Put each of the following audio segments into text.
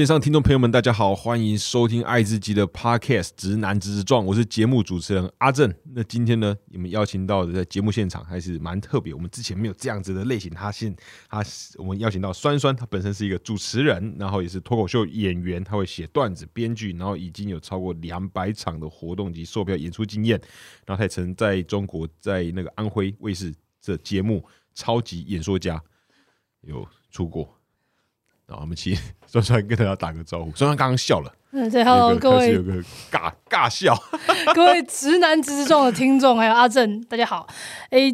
线上听众朋友们，大家好，欢迎收听爱自己的 Podcast《直男直撞》，我是节目主持人阿正。那今天呢，你们邀请到的在节目现场还是蛮特别，我们之前没有这样子的类型。他现他我们邀请到酸酸，他本身是一个主持人，然后也是脱口秀演员，他会写段子、编剧，然后已经有超过两百场的活动及售票演出经验。然后他也曾在中国在那个安徽卫视的节目《超级演说家》有出过。然后我们请酸酸跟大家打个招呼。酸酸刚刚笑了，嗯，对，Hello，各位有个尬尬笑，各位直男直撞的听众，还有阿正，大家好，哎。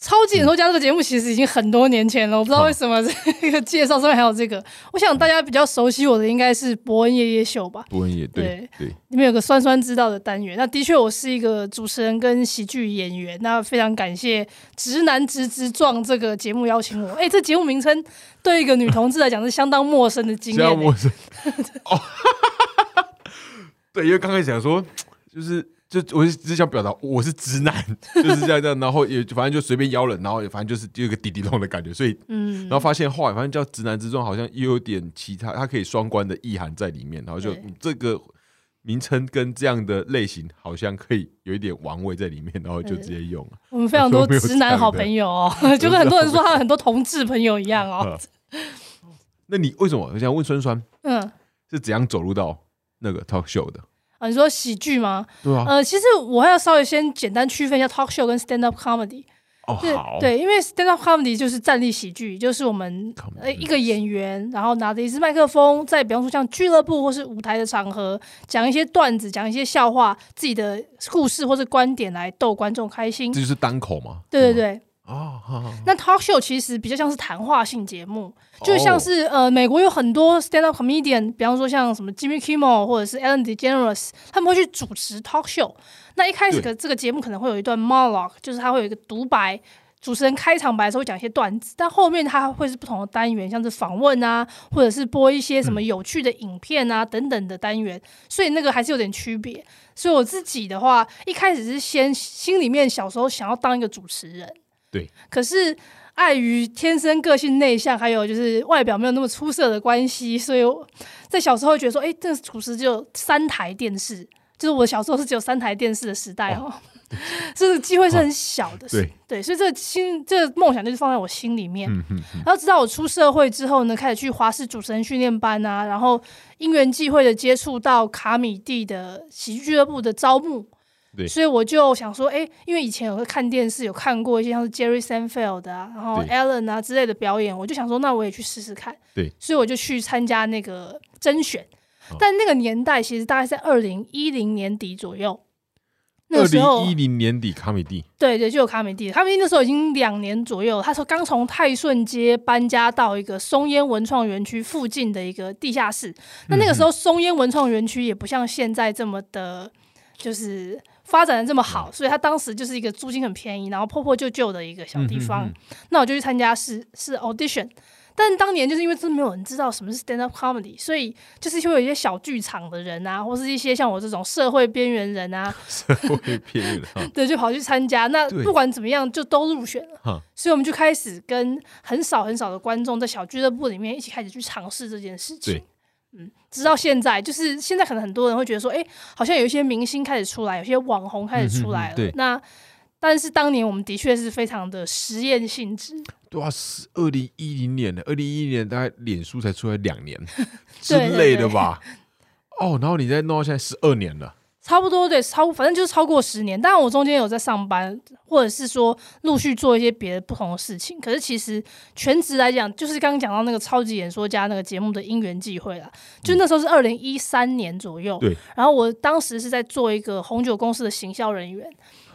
超级演说家这个节目其实已经很多年前了，我不知道为什么 这个介绍上面还有这个。我想大家比较熟悉我的应该是伯恩夜夜秀吧？伯恩夜对对，里面有个酸酸知道的单元。那的确我是一个主持人跟喜剧演员。那非常感谢直男直直撞这个节目邀请我。哎，这节目名称对一个女同志来讲是相当陌生的经验。陌生哦，对，因为刚才讲说就是。就我只想表达我是直男，就是这样这样，然后也反正就随便邀人，然后也反正就是有一个滴滴咚的感觉，所以嗯，然后发现后来反正叫直男之中好像又有点其他，它可以双关的意涵在里面，然后就这个名称跟这样的类型好像可以有一点玩味在里面，然后就直接用了。我们非常多 直男好朋友哦，就跟很多人说他很多同志朋友一样哦。那你为什么我想问酸酸？嗯，是怎样走入到那个 talk show 的？啊，你说喜剧吗？对啊。呃，其实我还要稍微先简单区分一下 talk show 跟 stand up comedy。哦，好。对，因为 stand up comedy 就是站立喜剧，就是我们呃一个演员，然后拿着一支麦克风，在比方说像俱乐部或是舞台的场合，讲一些段子，讲一些笑话，自己的故事或是观点来逗观众开心。这就是单口吗？对对对。哦，那 talk show 其实比较像是谈话性节目，就像是呃，美国有很多 stand up comedian，比方说像什么 Jimmy Kimmel 或者是 Ellen DeGeneres，他们会去主持 talk show。那一开始的这个节目可能会有一段 monologue，就是他会有一个独白，主持人开场白的时候会讲一些段子，但后面他会是不同的单元，像是访问啊，或者是播一些什么有趣的影片啊等等的单元，所以那个还是有点区别。所以我自己的话，一开始是先心里面小时候想要当一个主持人。对，可是碍于天生个性内向，还有就是外表没有那么出色的关系，所以在小时候觉得说，哎，这个主持只有三台电视，就是我小时候是只有三台电视的时代哦，这个机会是很小的，对对，所以这个心这个梦想就是放在我心里面。然后直到我出社会之后呢，开始去华视主持人训练班啊，然后因缘际会的接触到卡米蒂的喜剧俱乐部的招募。所以我就想说，哎，因为以前有会看电视，有看过一些像是 Jerry Seinfeld 啊，然后 Ellen 啊之类的表演，我就想说，那我也去试试看。对，所以我就去参加那个甄选。但那个年代其实大概在二零一零年底左右。二零一零年底，卡米蒂。对对，就有卡米蒂。卡米蒂那时候已经两年左右，他说刚从泰顺街搬家到一个松烟文创园区附近的一个地下室。那那个时候松烟文创园区也不像现在这么的，就是。发展的这么好，所以他当时就是一个租金很便宜，然后破破旧旧的一个小地方。那我就去参加是是 audition，但当年就是因为真没有人知道什么是 stand up comedy，所以就是会有一些小剧场的人啊，或是一些像我这种社会边缘人啊，社会边缘人，对，就跑去参加。那不管怎么样，就都入选了。所以我们就开始跟很少很少的观众在小俱乐部里面一起开始去尝试这件事情。嗯，直到现在，就是现在，可能很多人会觉得说，哎，好像有一些明星开始出来，有些网红开始出来了。那但是当年我们的确是非常的实验性质。对啊，是二零一零年的，二零一零年大概脸书才出来两年 之类的吧？哦，然后你再弄到现在十二年了。差不多对，超反正就是超过十年。当然我中间有在上班，或者是说陆续做一些别的不同的事情。可是其实全职来讲，就是刚刚讲到那个超级演说家那个节目的因缘际会啦。就那时候是二零一三年左右，对。然后我当时是在做一个红酒公司的行销人员，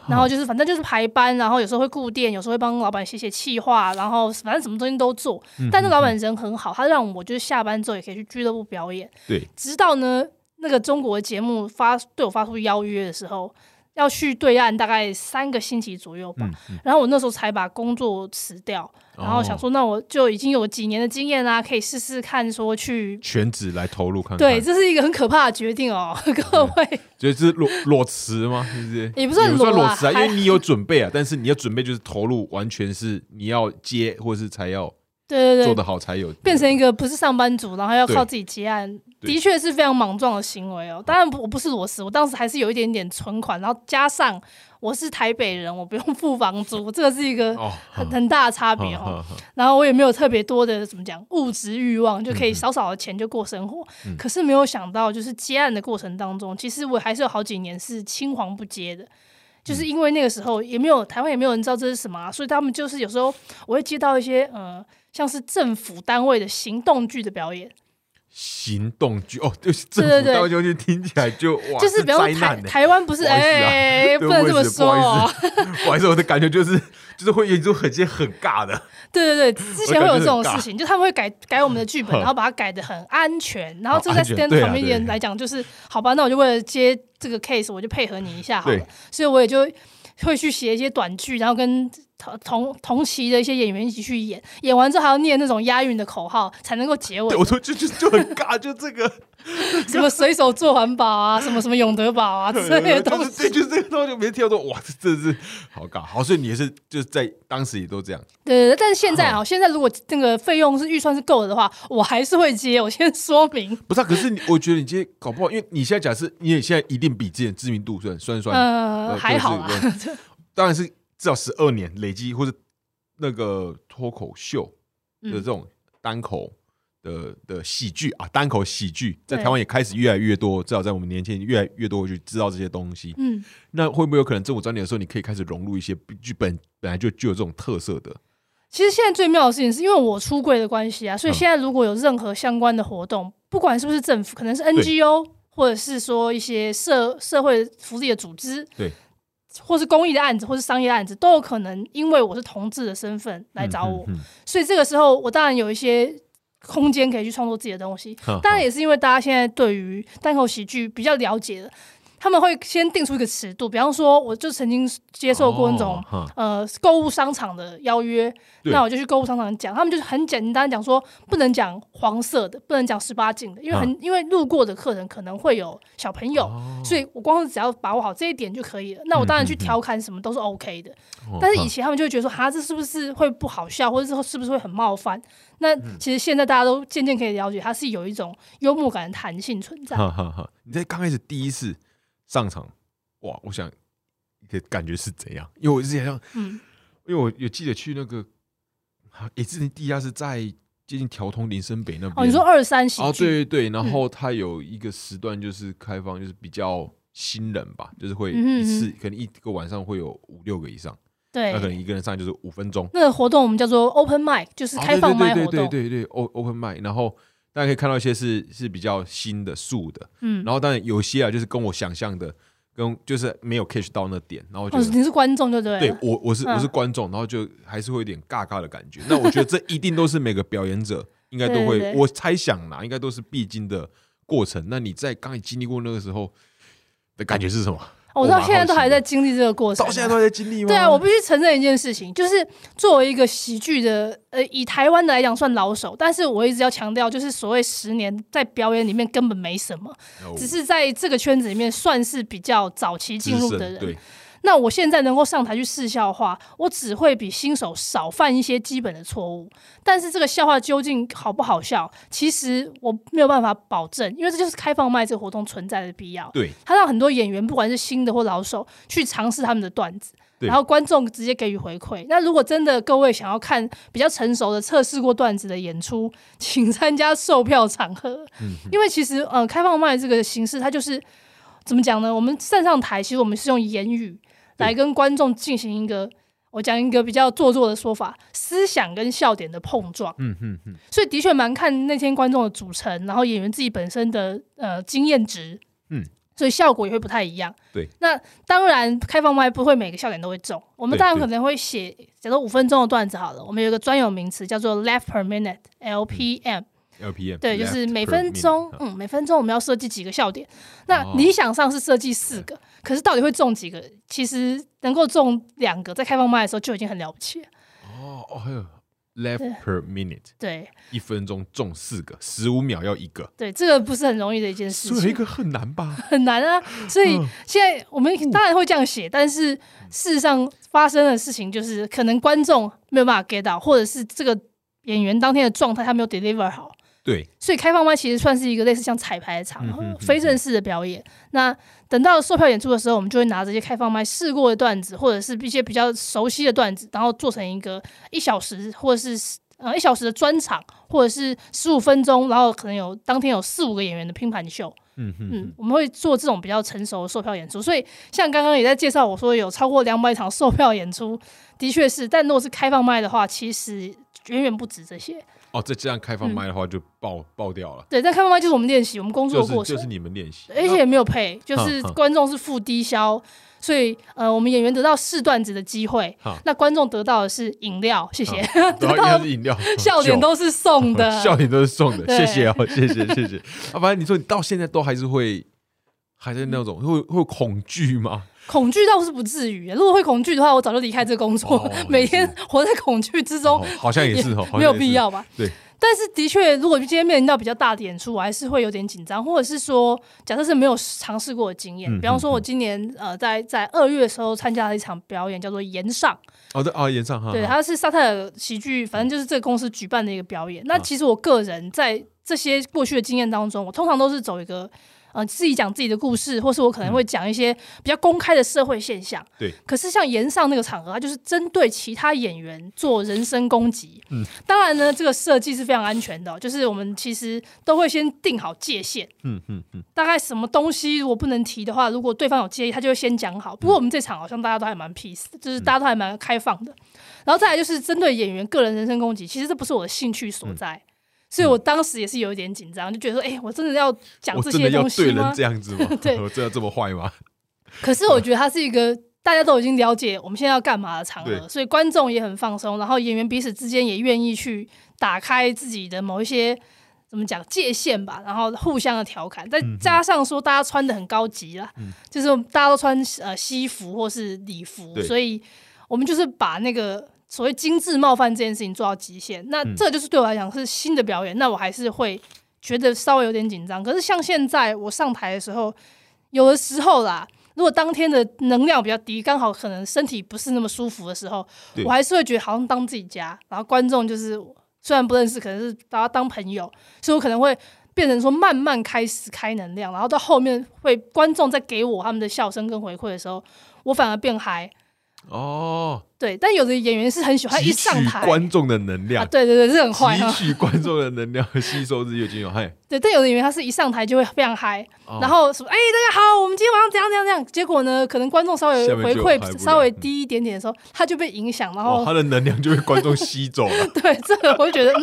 然后就是反正就是排班，然后有时候会顾店，有时候会帮老板写写企划，然后反正什么东西都做。但那老板人很好，他让我就是下班之后也可以去俱乐部表演。对，直到呢。那个中国节目发对我发出邀约的时候，要去对岸大概三个星期左右吧。然后我那时候才把工作辞掉，然后想说，那我就已经有几年的经验啦，可以试试看说去全职来投入看看。对，这是一个很可怕的决定哦，各位。就是裸裸辞吗？是不是？也不算裸裸辞啊，因为你有准备啊，但是你要准备就是投入，完全是你要接或是才要对对对，做得好才有变成一个不是上班族，然后要靠自己接案，的确是非常莽撞的行为哦。当然，我不是裸辞，我当时还是有一点点存款，然后加上我是台北人，我不用付房租，这个是一个哦，很很大的差别哦。然后我也没有特别多的怎么讲物质欲望，就可以少少的钱就过生活。嗯可是没有想到，就是接案的过程当中，其实我还是有好几年是青黄不接的。就是因为那个时候也没有台湾也没有人知道这是什么、啊，所以他们就是有时候我会接到一些呃像是政府单位的行动剧的表演，行动剧哦，对，政府单位就就听起来就 哇，就是比方说台。台湾不是哎、不能这么说。哦，不好意思，我的感觉就是就是会演出很些很尬的，对对对，之前会有这种事情，就他们会改改我们的剧本，然后把它改的很安全，然后就在 stand 对啊 comedian 来讲，就是好吧，那我就为了接这个 case，我就配合你一下好了，所以我也就会去写一些短剧，然后跟同同同期的一些演员一起去演，演完之后还要念那种押韵的口号才能够结尾对，我，说就就就很尬，就这个 什么随手做环保啊，什么什么永德宝啊之类的东西。就是对，就是这个东西，每次听到说哇，这真的是好尬。好，所以你也是就是在当时也都这样，对但是现在啊，现在如果那个费用是预算是够的的话，我还是会接。我先说明，不是、啊？可是你我觉得你今天搞不好，因为你现在假设你也现在一定比之前知名度算算算，呃，呃还好啊。当然是至少十二年累积或者那个脱口秀的这嗯，种单口的的喜剧啊，单口喜剧在台湾也开始越来越多，至少在我们年轻人越来越多会去知道这些东西。嗯，那会不会有可能政府找你的时候，你可以开始融入一些剧本本来就具有这种特色的？其实现在最妙的事情是因为我出柜的关系啊，所以嗯现在如果有任何相关的活动，不管是不是政府，可能是 NGO，或者是说一些社社会福利的组织，对，或是公益的案子，或是商业案子，都有可能因为我是同志的身份来找我，嗯，嗯所以这个时候我当然有一些空间可以去创作自己的东西。嗯当然也是因为大家现在对于单口喜剧比较了解了，他们会先定出一个尺度，比方说，我就曾经接受过那种、哦呃购物商场的邀约，那我就去购物商场讲，他们就是很简单讲说，不能讲黄色的，不能讲十八禁的，因为很、因为路过的客人可能会有小朋友。哦所以我光是只要把握好这一点就可以了。那我当然去调侃什么都是 OK 的。哦但是以前他们就会觉得说，哈，这是不是会不好笑，或者是是不是会很冒犯？那嗯其实现在大家都渐渐可以了解，它是有一种幽默感的弹性存在。哈哈哈！你在刚开始第一次上场，哇，我想你的感觉是怎样？因为我之前像，嗯，因为我有记得去那个，啊也之前第一家是在接近调通林森北那边。哦，你说二三喜哦，剧，对对对，然后它有一个时段就是开放，就是比较新人吧，就是会一次、嗯可能一个晚上会有五六个以上，对。那可能一个人上就是五分钟，那个活动我们叫做 open mic，就是哦开放麦对活动。对对对对对，o open mic，然后大家可以看到一些是是比较新的素的，嗯，然后当然有些啊就是跟我想象的跟就是没有 catch 到那点，然后我觉哦，你是观众就对不。对对我，我是我是嗯观众，然后就还是会有点尬尬的感觉。那我觉得这一定都是每个表演者应该都会，我猜想啦，应该都是必经的过程。那你在刚才经历过那个时候的感觉是什么？哦我到蛮现在都还在经历这个过程啊。到现在都还在经历吗？对啊，我必须承认一件事情，就是作为一个喜剧的，呃，以台湾的来讲算老手，但是我一直要强调，就是所谓十年在表演里面根本没什么，哦只是在这个圈子里面算是比较早期进入的人。那我现在能够上台去试笑话，我只会比新手少犯一些基本的错误。但是这个笑话究竟好不好笑，其实我没有办法保证，因为这就是开放麦这个活动存在的必要。对它让很多演员，不管是新的或老手，去尝试他们的段子，然后观众直接给予回馈。那如果真的各位想要看比较成熟的测试过段子的演出，请参加售票场合，嗯因为其实呃，开放麦这个形式，它就是怎么讲呢？我们站上台，其实我们是用言语来跟观众进行一个。我讲一个比较做作的说法，思想跟笑点的碰撞，嗯嗯嗯，所以的确蛮看那天观众的组成，然后演员自己本身的呃经验值，嗯，所以效果也会不太一样。对，那当然开放麦不会每个笑点都会中，我们当然可能会写，假如五分钟的段子好了，我们有一个专有名词叫做 laugh per minute（LPM），、LPM 对，就是每分钟，啊嗯，每分钟我们要设计几个笑点。那哦理想上是设计四个，可是到底会中几个？其实能够中两个，在开放麦的时候就已经很了不起了。哦哦，还有 left per minute，对一分钟中四个，十五秒要一个，对，这个不是很容易的一件事情，所以一个很难吧？很难啊。所以嗯现在我们当然会这样写，但是事实上发生的事情就是，可能观众没有办法 get 到，或者是这个演员当天的状态他没有 deliver 好，对，所以开放麦其实算是一个类似像彩排的场，嗯哼哼非正式的表演。那等到售票演出的时候，我们就会拿这些开放麦试过的段子，或者是一些比较熟悉的段子，然后做成一个一小时或者是呃一小时的专场，或者是十五分钟，然后可能有当天有四五个演员的拼盘秀。嗯嗯，我们会做这种比较成熟的售票演出，所以像刚刚也在介绍，我说有超过两百场售票演出，的确是，但如果是开放麦的话，其实远远不止这些。哦，再这样开放麦的话就爆爆掉了，对，在开放麦就是我们练习，我们工作就的过程，是就是你们练习，而且也没有配，就是哼哼观众是付低消，所以呃，我们演员得到试段子的机会哈，那观众得到的是饮料，谢谢，然 后得到的是饮料 笑点都是送的，笑点都是送的，对谢谢哦，谢谢谢谢。啊，反正你说你到现在都还是会，还是那种会会有恐惧吗？恐惧倒是不至于，如果会恐惧的话，我早就离开这个工作，哦 每天活在恐惧之中哦，好像也是哦，没有必要吧？对。但是的确，如果今天面临到比较大的演出，我还是会有点紧张，或者是说，假设是没有尝试过的经验，嗯比方说，嗯我今年呃在在二月的时候参加了一场表演，叫做《岩上》，哦对哦，演上哈，对，它是沙泰尔喜剧，反正就是这个公司举办的一个表演。那啊其实我个人在这些过去的经验当中，我通常都是走一个呃自己讲自己的故事，或是我可能会讲一些比较公开的社会现象。对。可是像岩上那个场合，它就是针对其他演员做人身攻击。嗯。当然呢，这个设计是非常安全的哦、就是我们其实都会先定好界限，嗯嗯嗯，大概什么东西如果不能提的话，如果对方有介意，他就会先讲好。不过我们这场好像大家都还蛮 peace，的就是大家都还蛮开放的。然后再来就是针对演员个人人身攻击，其实这不是我的兴趣所在，所以我当时也是有一点紧张，就觉得说，哎、我真的要讲这些我真的要东西吗对人这？样子吗？对我真的这么坏吗？可是我觉得它是一个大家都已经了解我们现在要干嘛的场合，所以观众也很放松，然后演员彼此之间也愿意去打开自己的某一些怎么讲界限吧，然后互相的调侃，再嗯加上说大家穿的很高级啦，就是大家都穿呃西服或是礼服，所以我们就是把那个。所谓精致冒犯这件事情做到极限，那嗯这就是对我来讲是新的表演，那我还是会觉得稍微有点紧张。可是像现在我上台的时候，有的时候啦，如果当天的能量比较低，刚好可能身体不是那么舒服的时候，我还是会觉得好像当自己家，然后观众就是虽然不认识，可能是把他当朋友，所以我可能会变成说慢慢开始开能量，然后到后面会观众在给我他们的笑声跟回馈的时候，我反而变嗨。哦，对，但有的演员是很喜欢一上台观众的能啊，量，对对对，是很坏哈。汲取观众的能量，吸收日月精油，嗨，对，但有的演员他是一上台就会非常嗨，哦然后说：“哎、大家好，我们今天晚上怎样怎样怎样。”结果呢，可能观众稍微回馈稍微低一点点的时候，他就被影响，然哦，后、他的能量就被观众吸走了，对这个我就觉得，嗯，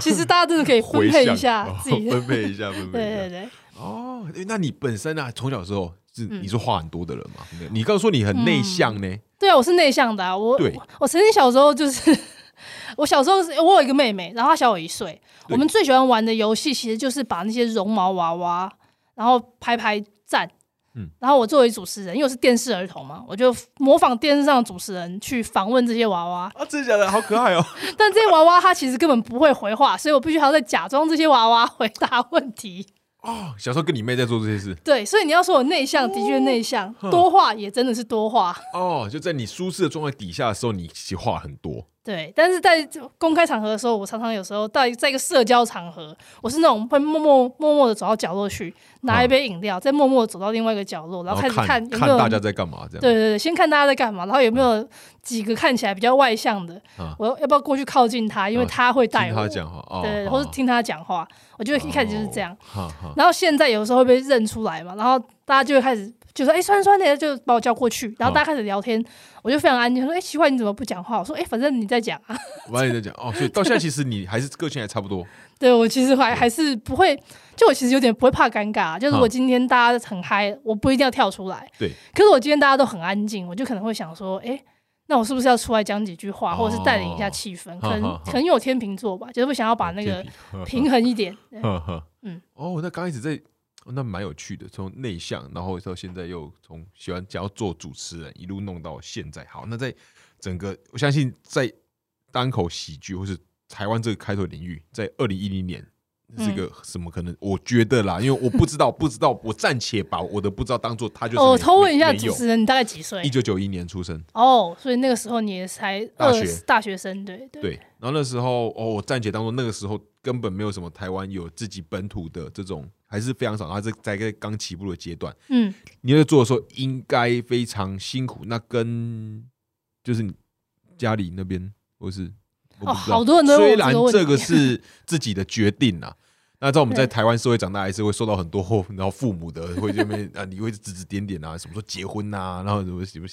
其实大家真的可以分配一下哦自己的，分配一下，分配一下。对对对。哦，那你本身啊，从小的时候是嗯你是话很多的人嘛？你刚刚说你很内向呢，对啊，我是内向的、啊。我对我我曾经小时候就是，我小时候是我有一个妹妹，然后她小我一岁。我们最喜欢玩的游戏其实就是把那些绒毛娃娃，然后拍拍站。嗯然后我作为主持人，因为我是电视儿童嘛，我就模仿电视上的主持人去访问这些娃娃。啊，真的假的？好可爱哦！但这些娃娃它其实根本不会回话，所以我必须还要再假装这些娃娃回答问题。哦，小时候跟你妹在做这些事，对，所以你要说我内向，的确内向，多话也真的是多话。哦，就在你舒适的状态底下的时候，你其实话很多，对，但是在公开场合的时候，我常常有时候在在一个社交场合，我是那种会默默默默的走到角落去，拿一杯饮料，再默默地走到另外一个角落，然后开始看看有没有大家在干嘛，这样。对对对，先看大家在干嘛，然后有没有几个看起来比较外向的，啊我要要不要过去靠近他，因为啊他会带我，听他讲话，哦，对，或是听他讲话，我觉得一开始就是这样。，然后现在有时候会被认出来嘛，然后大家就会开始就说：“哎、酸酸的，就把我叫过去。”然后大家开始聊天，我就非常安静，说：“哎、奇怪，你怎么不讲话？”我说：“哎、反正你在讲啊。我跟你在讲哦，所以到现在其实你还是个性还差不多，” 对我其实还还是不会，就我其实有点不会怕尴尬，就是我今天大家很嗨，我不一定要跳出来。对。可是我今天大家都很安静，我就可能会想说：“哎、那我是不是要出来讲几句话，哦或者是带领一下气氛？可能可能因为我天秤座吧，就是会想要把那个平衡一点。嗯，哦，那刚开始在，哦那蛮有趣的，从内向，然后到现在又从喜欢想要做主持人，一路弄到现在。好，那在整个，我相信在单口喜剧或是台湾这个开拓领域，在二零一零年，是个什么可能？我觉得啦，因为我不知道，不知道，我暂且把我的不知道当做他就是。我偷问一下主持人，你大概几岁？一九九一年出生。哦，所以那个时候你也才大学大学生，对对。然后那时候，哦，我暂且当做那个时候根本没有什么台湾有自己本土的这种，还是非常少。然后在一个刚起步的阶段，嗯，你在做的时候应该非常辛苦。那跟就是你家里那边或是。哦，好多人都虽然这个是自己的决定啊，那在我们在台湾社会长大，还是会受到很多然后父母的会这边啊，你会指指点点啊，什么时候结婚啊，然后什么什么，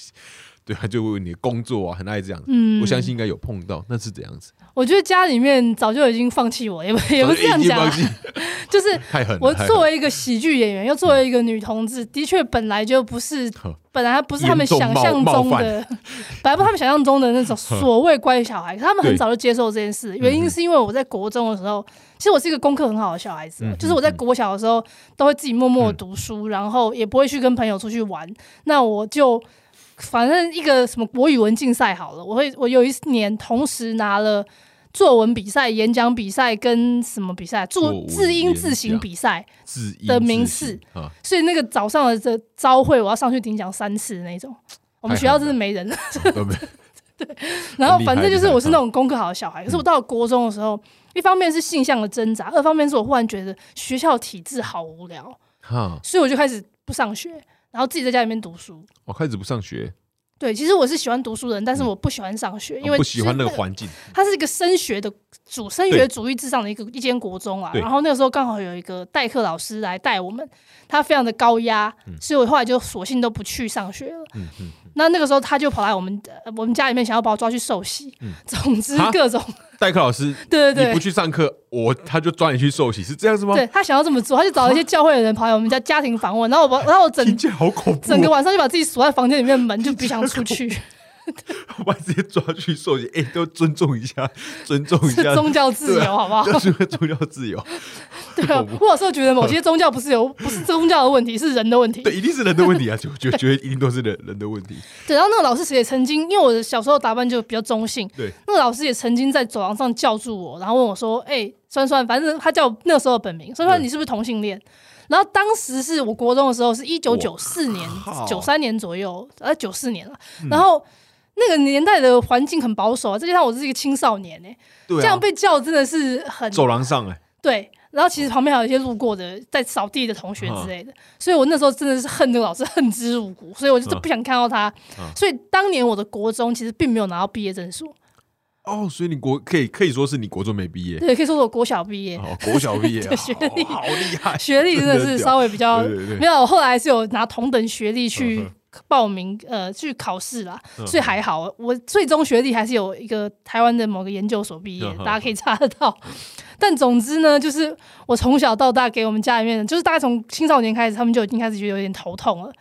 对啊，就问你工作啊，很爱这样。嗯，我相信应该有碰到，那是怎样子？我觉得家里面早就已经放弃我，也不 也不是这样讲，就是 我作为一个喜剧演员，又作为一个女同志，的确本来就不是。本来不是他们想象中的，本来不是他们想象中的那种所谓乖小孩，他们很早就接受这件事。原因是因为我在国中的时候，其实我是一个功课很好的小孩子，就是我在国小的时候都会自己默默读书，然后也不会去跟朋友出去玩。那我就反正一个什么国语文竞赛好了，我会我有一年同时拿了。作文比赛、演讲比赛跟什么比赛？注字音字形比赛的名次，所以那个早上的这招会，我要上去顶奖三次那种。我们学校真的没人 了。对，然后反正就是我是那种功课好的小孩。可是我到了国中的时候，一方面是性向的挣扎，二方面是我忽然觉得学校体制好无聊，所以我就开始不上学，然后自己在家里面读书。我开始不上学。对，其实我是喜欢读书的人，但是我不喜欢上学，因为不喜欢那个环境。它是一个升学的主升学主义至上的一个一间国中啊。然后那个时候刚好有一个代课老师来带我们，他非常的高压，所以我后来就索性都不去上学了。那那个时候他就跑来我们我们家里面，想要把我抓去受洗。总之各种 代课老师，对对对，你不去上课，我他就抓你去受洗，是这样子吗？对他想要这么做，他就找一些教会的人跑来我们家家庭访问，然后我把然后我整好恐怖，整个晚上就把自己锁在房间里面，门就不想出去。我把直接抓去受刑，哎，都尊重一下，尊重一下宗教自由，好不好？是宗教自由。对啊，我有时候觉得某些宗教不是有，不是宗教的问题，是人的问题。对，一定是人的问题啊！就就觉得一定都是人人的问题。对，然后那个老师也曾经，因为我的小时候打扮就比较中性，对，那个老师也曾经在走廊上叫住我，然后问我说：“哎，酸酸，反正他叫那个时候的本名，酸酸，你是不是同性恋？”然后当时是我国中的时候，是一九九四年、九三年左右，呃，九四年了，然后。那个年代的环境很保守啊，再加上我是一个青少年哎，这样被叫真的是很走廊上哎，对，然后其实旁边还有一些路过的在扫地的同学之类的，所以我那时候真的是恨这个老师恨之入骨，所以我就不想看到他。所以当年我的国中其实并没有拿到毕业证书。哦，所以你国可以可以说是你国中没毕业，对，可以说我国小毕业，哦，国小毕业，学历好厉害，学历真的是稍微比较没有，后来是有拿同等学历去。报名呃去考试啦，所以还好，我最终学历还是有一个台湾的某个研究所毕业，大家可以查得到。但总之呢，就是我从小到大给我们家里面，就是大概从青少年开始，他们就已经开始觉得有点头痛了。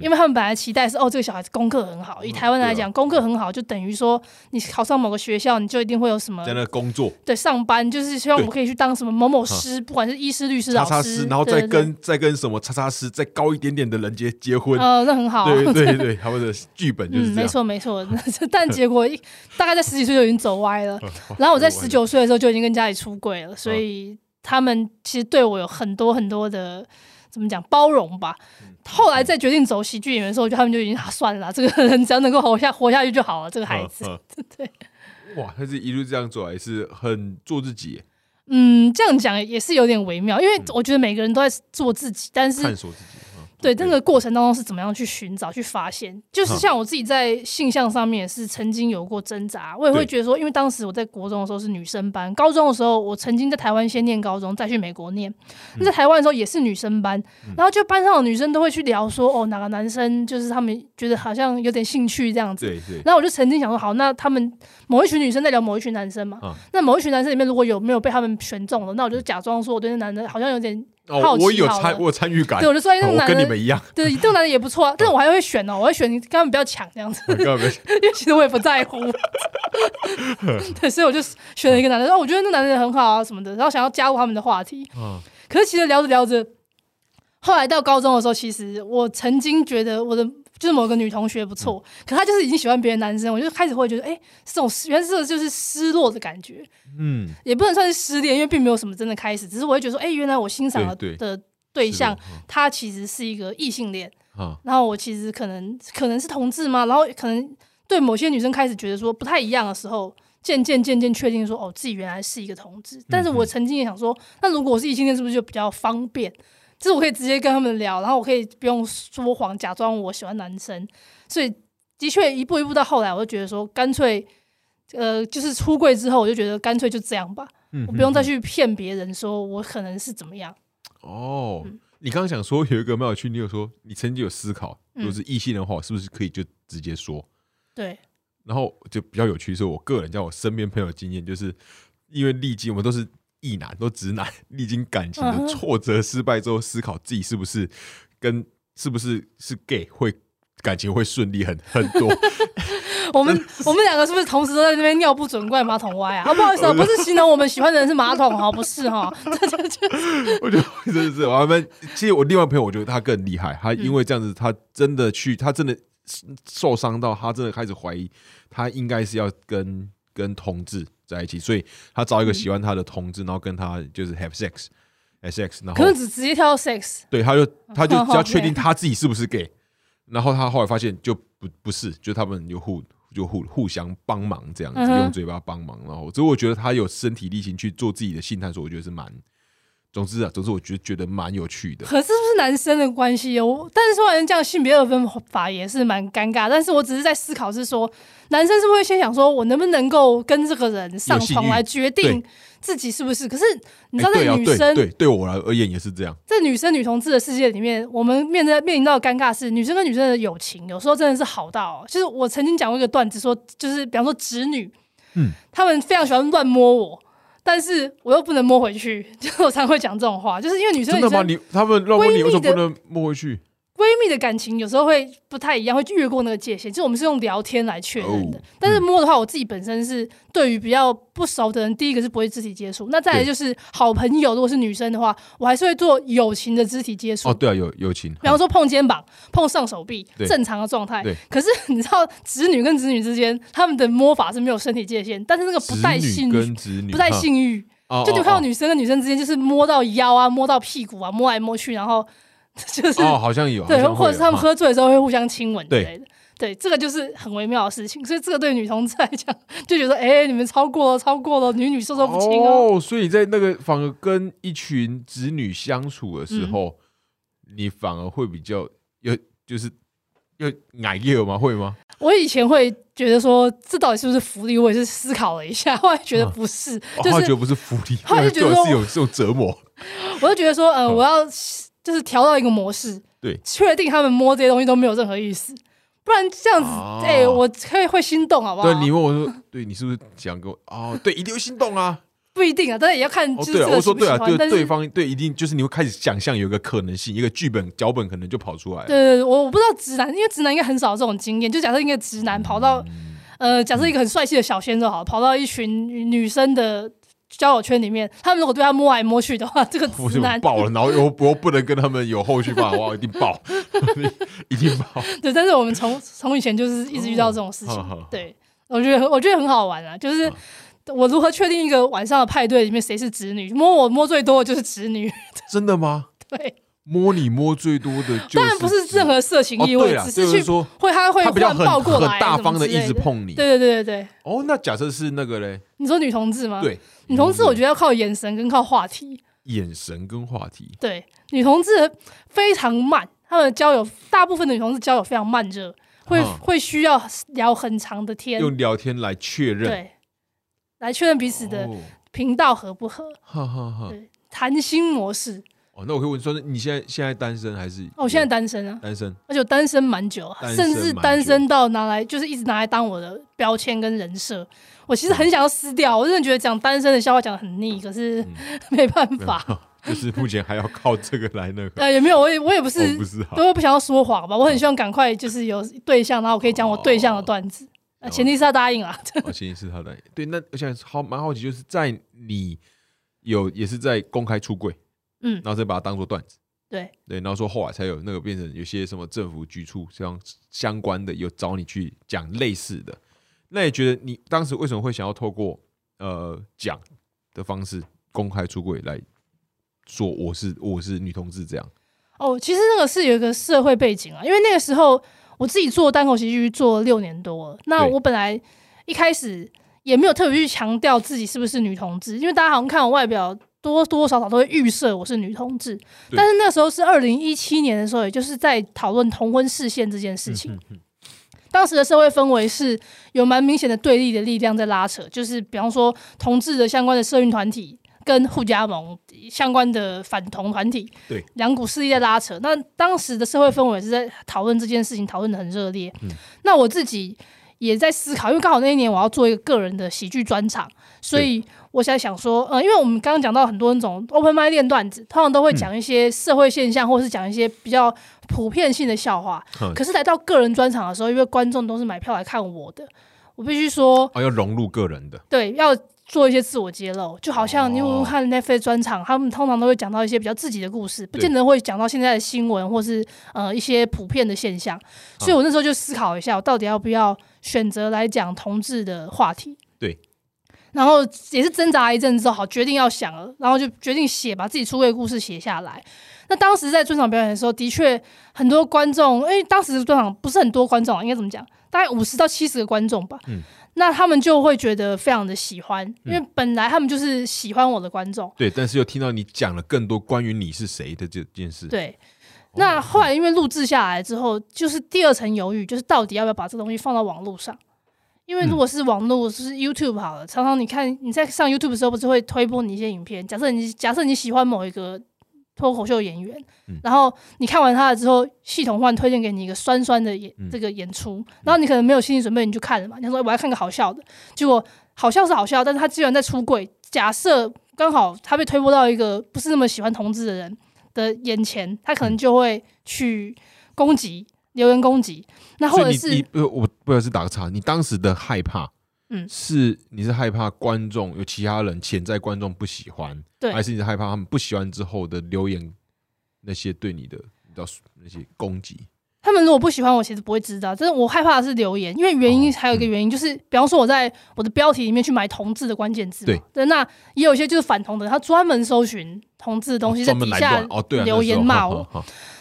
因为他们本来期待是哦，这个小孩子功课很好。以台湾来讲，功课很好就等于说你考上某个学校，你就一定会有什么在那工作，对，上班就是希望我们可以去当什么某某师，不管是医师、律师、老师，然后再跟再跟什么叉叉师再高一点点的人结结婚。哦，那很好。对对对，他们的剧本就是没错没错。但结果一大概在十几岁就已经走歪了。然后我在十九岁的时候就已经跟家里出轨了，所以他们其实对我有很多很多的。怎么讲包容吧？后来再决定走喜剧演员的时候，他们就已经 算了，这个人只要能够活下活下去就好了。这个孩子，对，哇，他是一路这样走来，是很做自己。嗯，这样讲也是有点微妙，因为我觉得每个人都在做自己，但是探索自己。对，这个过程当中是怎么样去寻找、去发现？就是像我自己在性向上面也是曾经有过挣扎，我也会觉得说，因为当时我在国中的时候是女生班，高中的时候我曾经在台湾先念高中，再去美国念。那在台湾的时候也是女生班，然后就班上的女生都会去聊说，哦，哪个男生就是他们觉得好像有点兴趣这样子。对对。然后我就曾经想说，好，那他们某一群女生在聊某一群男生嘛，那某一群男生里面如果有没有被他们选中了，那我就假装说我对那男的好像有点。哦，我有参，我有参与感。对，我就说那个男的跟你们一样，对，这个男的也不错啊，但是我还会选哦，我会选你，根本不要抢这样子，因为其实我也不在乎。对，所以我就选了一个男的，然后我觉得那男的很好啊什么的，然后想要加入他们的话题。嗯，可是其实聊着聊着，后来到高中的时候，其实我曾经觉得我的就是某个女同学不错，可她就是已经喜欢别的男生，我就开始会觉得，哎、这种原来这就是失落的感觉，嗯，也不能算是失恋，因为并没有什么真的开始，只是我会觉得说，哎、原来我欣赏的对的对象他其实是一个异性恋，啊，然后我其实可能可能是同志吗？然后可能对某些女生开始觉得说不太一样的时候，渐渐渐渐确定说哦，自己原来是一个同志。但是我曾经也想说，那如果我是异性恋，是不是就比较方便？就是我可以直接跟他们聊，然后我可以不用说谎，假装我喜欢男生。所以的确一步一步到后来，我就觉得说，干脆呃，就是出柜之后，我就觉得干脆就这样吧，嗯我不用再嗯去骗别人说我可能是怎么样。哦。嗯你刚刚想说有一个蛮有趣，你有说你曾经有思考，嗯如果是异性的话，是不是可以就直接说？对，然后就比较有趣，是我个人在我身边朋友的经验，就是因为历经我们都是异男，都直男，历经感情的挫折、失败之后，思考自己是不是跟是不是是 gay 会感情会顺利很很多。我们我们两个是不是同时都在那边尿不准怪马桶歪啊？啊，不好意思啊，不是形容我们喜欢的人是马桶哈，不是哈。我觉得真的是，我们其实我另外朋友，我觉得他更厉害，他因为这样子，他真的去，他真的受伤到，他真的开始怀疑，他应该是要跟跟同志在一起，所以他找一个喜欢他的同志，然后跟他就是 have sex。sex，然后可是只直接跳到 sex，对，他就他就只要确定 他自己是不是 gay，然后他后来发现就不不是，就他们就互就互互相帮忙这样子，嗯用嘴巴帮忙，然后所以我觉得他有身体力行去做自己的性探索，我觉得是蛮，总之啊，总之我觉得觉得蛮有趣的。可是是不是男生的关系哦？但是说完这样性别二分法也是蛮尴尬。但是我只是在思考是说，男生是不是会先想说我能不能够跟这个人上床来决定自己是不是？可是你知道，女生、对，对我来而言也是这样。在女生女同志的世界里面，我们面对面临到的尴尬是，女生跟女生的友情有时候真的是好到、就是我曾经讲过一个段子说，就是比方说直女，嗯，他们非常喜欢乱摸我，但是我又不能摸回去，就我才会讲这种话，就是因为女生真的吗？你他们乱摸你，为什么不能摸回去？闺蜜的感情有时候会不太一样，会越过那个界限。就是我们是用聊天来确认的，哦但是摸的话，我自己本身是对于比较不熟的人，第一个是不会肢体接触，那再来就是好朋友，如果是女生的话，我还是会做友情的肢体接触。哦，对啊，友友情，比方说碰肩膀、碰上手臂，正常的状态。对。可是 你知道，子女跟子女之间，他们的摸法是没有身体界限，但是那个不带性欲，女跟子女不带性欲，哦就你看到哦。女生跟女生之间，就是摸到腰啊，摸到屁股啊，摸来摸去，然后 就是哦，好像有，对，或者是他们喝醉的时候会互相亲吻之类的。对，这个就是很微妙的事情，所以这个对女同志来讲，就觉得哎、你们超过了，超过了，女女授受不亲哦。哦，所以在那个反而跟一群子女相处的时嗯候，你反而会比较有就是有矮热吗？会吗？我以前会觉得说，这到底是不是福利？我也是思考了一下，后来觉得不是，哦就是他觉得不是福利，后来就觉得 是有这种折磨。我就觉得说，嗯、哦我要就是调到一个模式，对确定他们摸这些东西都没有任何意思，不然这样子，哦哎、我会会心动，好不好？对，你问我说，对你是不是想跟我？哦，对，一定会心动啊！不一定啊，但是也要看就是这个我说对啊。对但是对方对，一定就是你会开始想象有一个可能性，一个剧本脚本可能就跑出来了。对对对，我我不知道直男，因为直男应该很少有这种经验。就假设一个直男跑到，嗯呃，假设一个很帅气的小鲜肉，好了，跑到一群女生的交友圈里面，他们如果对他摸来摸去的话，这个我就直男，爆了，然后又不能跟他们有后续发展，哇，一定爆，一定爆。对，但是我们从从以前就是一直遇到这种事情，对我觉得我觉得很好玩啊，就是。我如何确定一个晚上的派对里面谁是直女？摸我摸最多的就是直女，真的吗？对，摸你摸最多的就是，当然不是任何色情哦，意味，只是去说会他会他比较很忽然抱过很来，大方的一直碰你。对对对对对，哦，那假设是那个嘞，你说女同志吗？，对，女同志我觉得要靠眼神跟靠话题。眼神跟话题，对，女同志非常慢，她们的交友大部分的女同志交友非常慢热，会、啊会需要聊很长的天，用聊天来确认，对，来确认彼此的哦频道合不合，哈哈哈。对，谈心模式。哦，那我可以问说，你现在现在单身还是？哦，我现在单身啊，单身，而且我单身蛮久，单身甚至单身到拿来就是一直拿来当我的标签跟人设。我其实很想要撕掉，我真的觉得讲单身的笑话讲的很腻，可是、没办法。就是目前还要靠这个来那个。呃，也没有，我也我也不是哦，不是哈，都不想要说谎吧？我很希望赶快就是有对象，然后我可以讲我对象的段子。呃，前提是他答应啊。哦，前提是他答应。对，那我想好蛮好奇，就是在你有也是在公开出柜，嗯然后再把它当做段子，对对，然后说后来才有那个变成有些什么政府局处相相关的有找你去讲类似的。那也觉得你当时为什么会想要透过呃讲的方式公开出柜来说我是我是女同志这样？哦，其实那个是有一个社会背景啊，因为那个时候我自己做单口喜剧做了六年多了，那我本来一开始也没有特别去强调自己是不是女同志，因为大家好像看我外表多多少少都会预设我是女同志，但是那时候是二零一七年的时候，也就是在讨论同婚视线这件事情。当时的社会氛围是有蛮明显的对立的力量在拉扯，就是比方说同志的相关的社运团体跟互加盟相关的反同团体，对两股势力在拉扯。那当时的社会氛围是在讨论这件事情，讨论的很热烈。嗯那我自己也在思考，因为刚好那一年我要做一个个人的喜剧专场，所以我在想说，呃，因为我们刚刚讲到很多那种 open m i d 练段子，通常都会讲一些社会现象，或是讲一些比较普遍性的笑话。嗯可是来到个人专场的时候，因为观众都是买票来看我的，我必须说，哦，要融入个人的，对，要做一些自我揭露。就好像你有没有哦看 Netflix 专场，他们通常都会讲到一些比较自己的故事，不见得会讲到现在的新闻或是呃一些普遍的现象。所以我那时候就思考一下，我到底要不要选择来讲同志的话题。对。然后也是挣扎一阵之后，好决定要想了，然后就决定写，把自己出柜的故事写下来。那当时在专场表演的时候，的确很多观众，因为当时的专场不是很多观众啊，应该怎么讲？大概五十到七十个观众吧。嗯那他们就会觉得非常的喜欢，因为本来他们就是喜欢我的观众。对，但是又听到你讲了更多关于你是谁的这件事，对。哦那后来因为录制下来之后，就是第二层犹豫，就是到底要不要把这东西放到网络上？因为如果是网络，就是 YouTube 好了，常常你看你在上 YouTube 的时候，不是会推播你一些影片？假设你假设你喜欢某一个脱口秀演员，嗯然后你看完他了之后，系统忽然推荐给你一个酸酸的演、嗯这个演出，然后你可能没有心理准备，你就看了嘛，你想说我要看个好笑的，结果好笑是好笑，但是他居然在出柜。假设刚好他被推播到一个不是那么喜欢同志的人的眼前，他可能就会去攻击、留言攻击，那或者是你你呃，我不好意思打个岔，你当时的害怕，嗯。是你是害怕观众有其他人潜在观众不喜欢，对。还是你是害怕他们不喜欢之后的留言那些对你的你知道那些攻击？他们如果不喜欢我，其实不会知道。就是我害怕的是留言，因为原因哦还有一个原因，就是、比方说我在我的标题里面去买同志的关键字嘛，对。那也有一些就是反同的，他专门搜寻同志的东西，在底下留言骂我，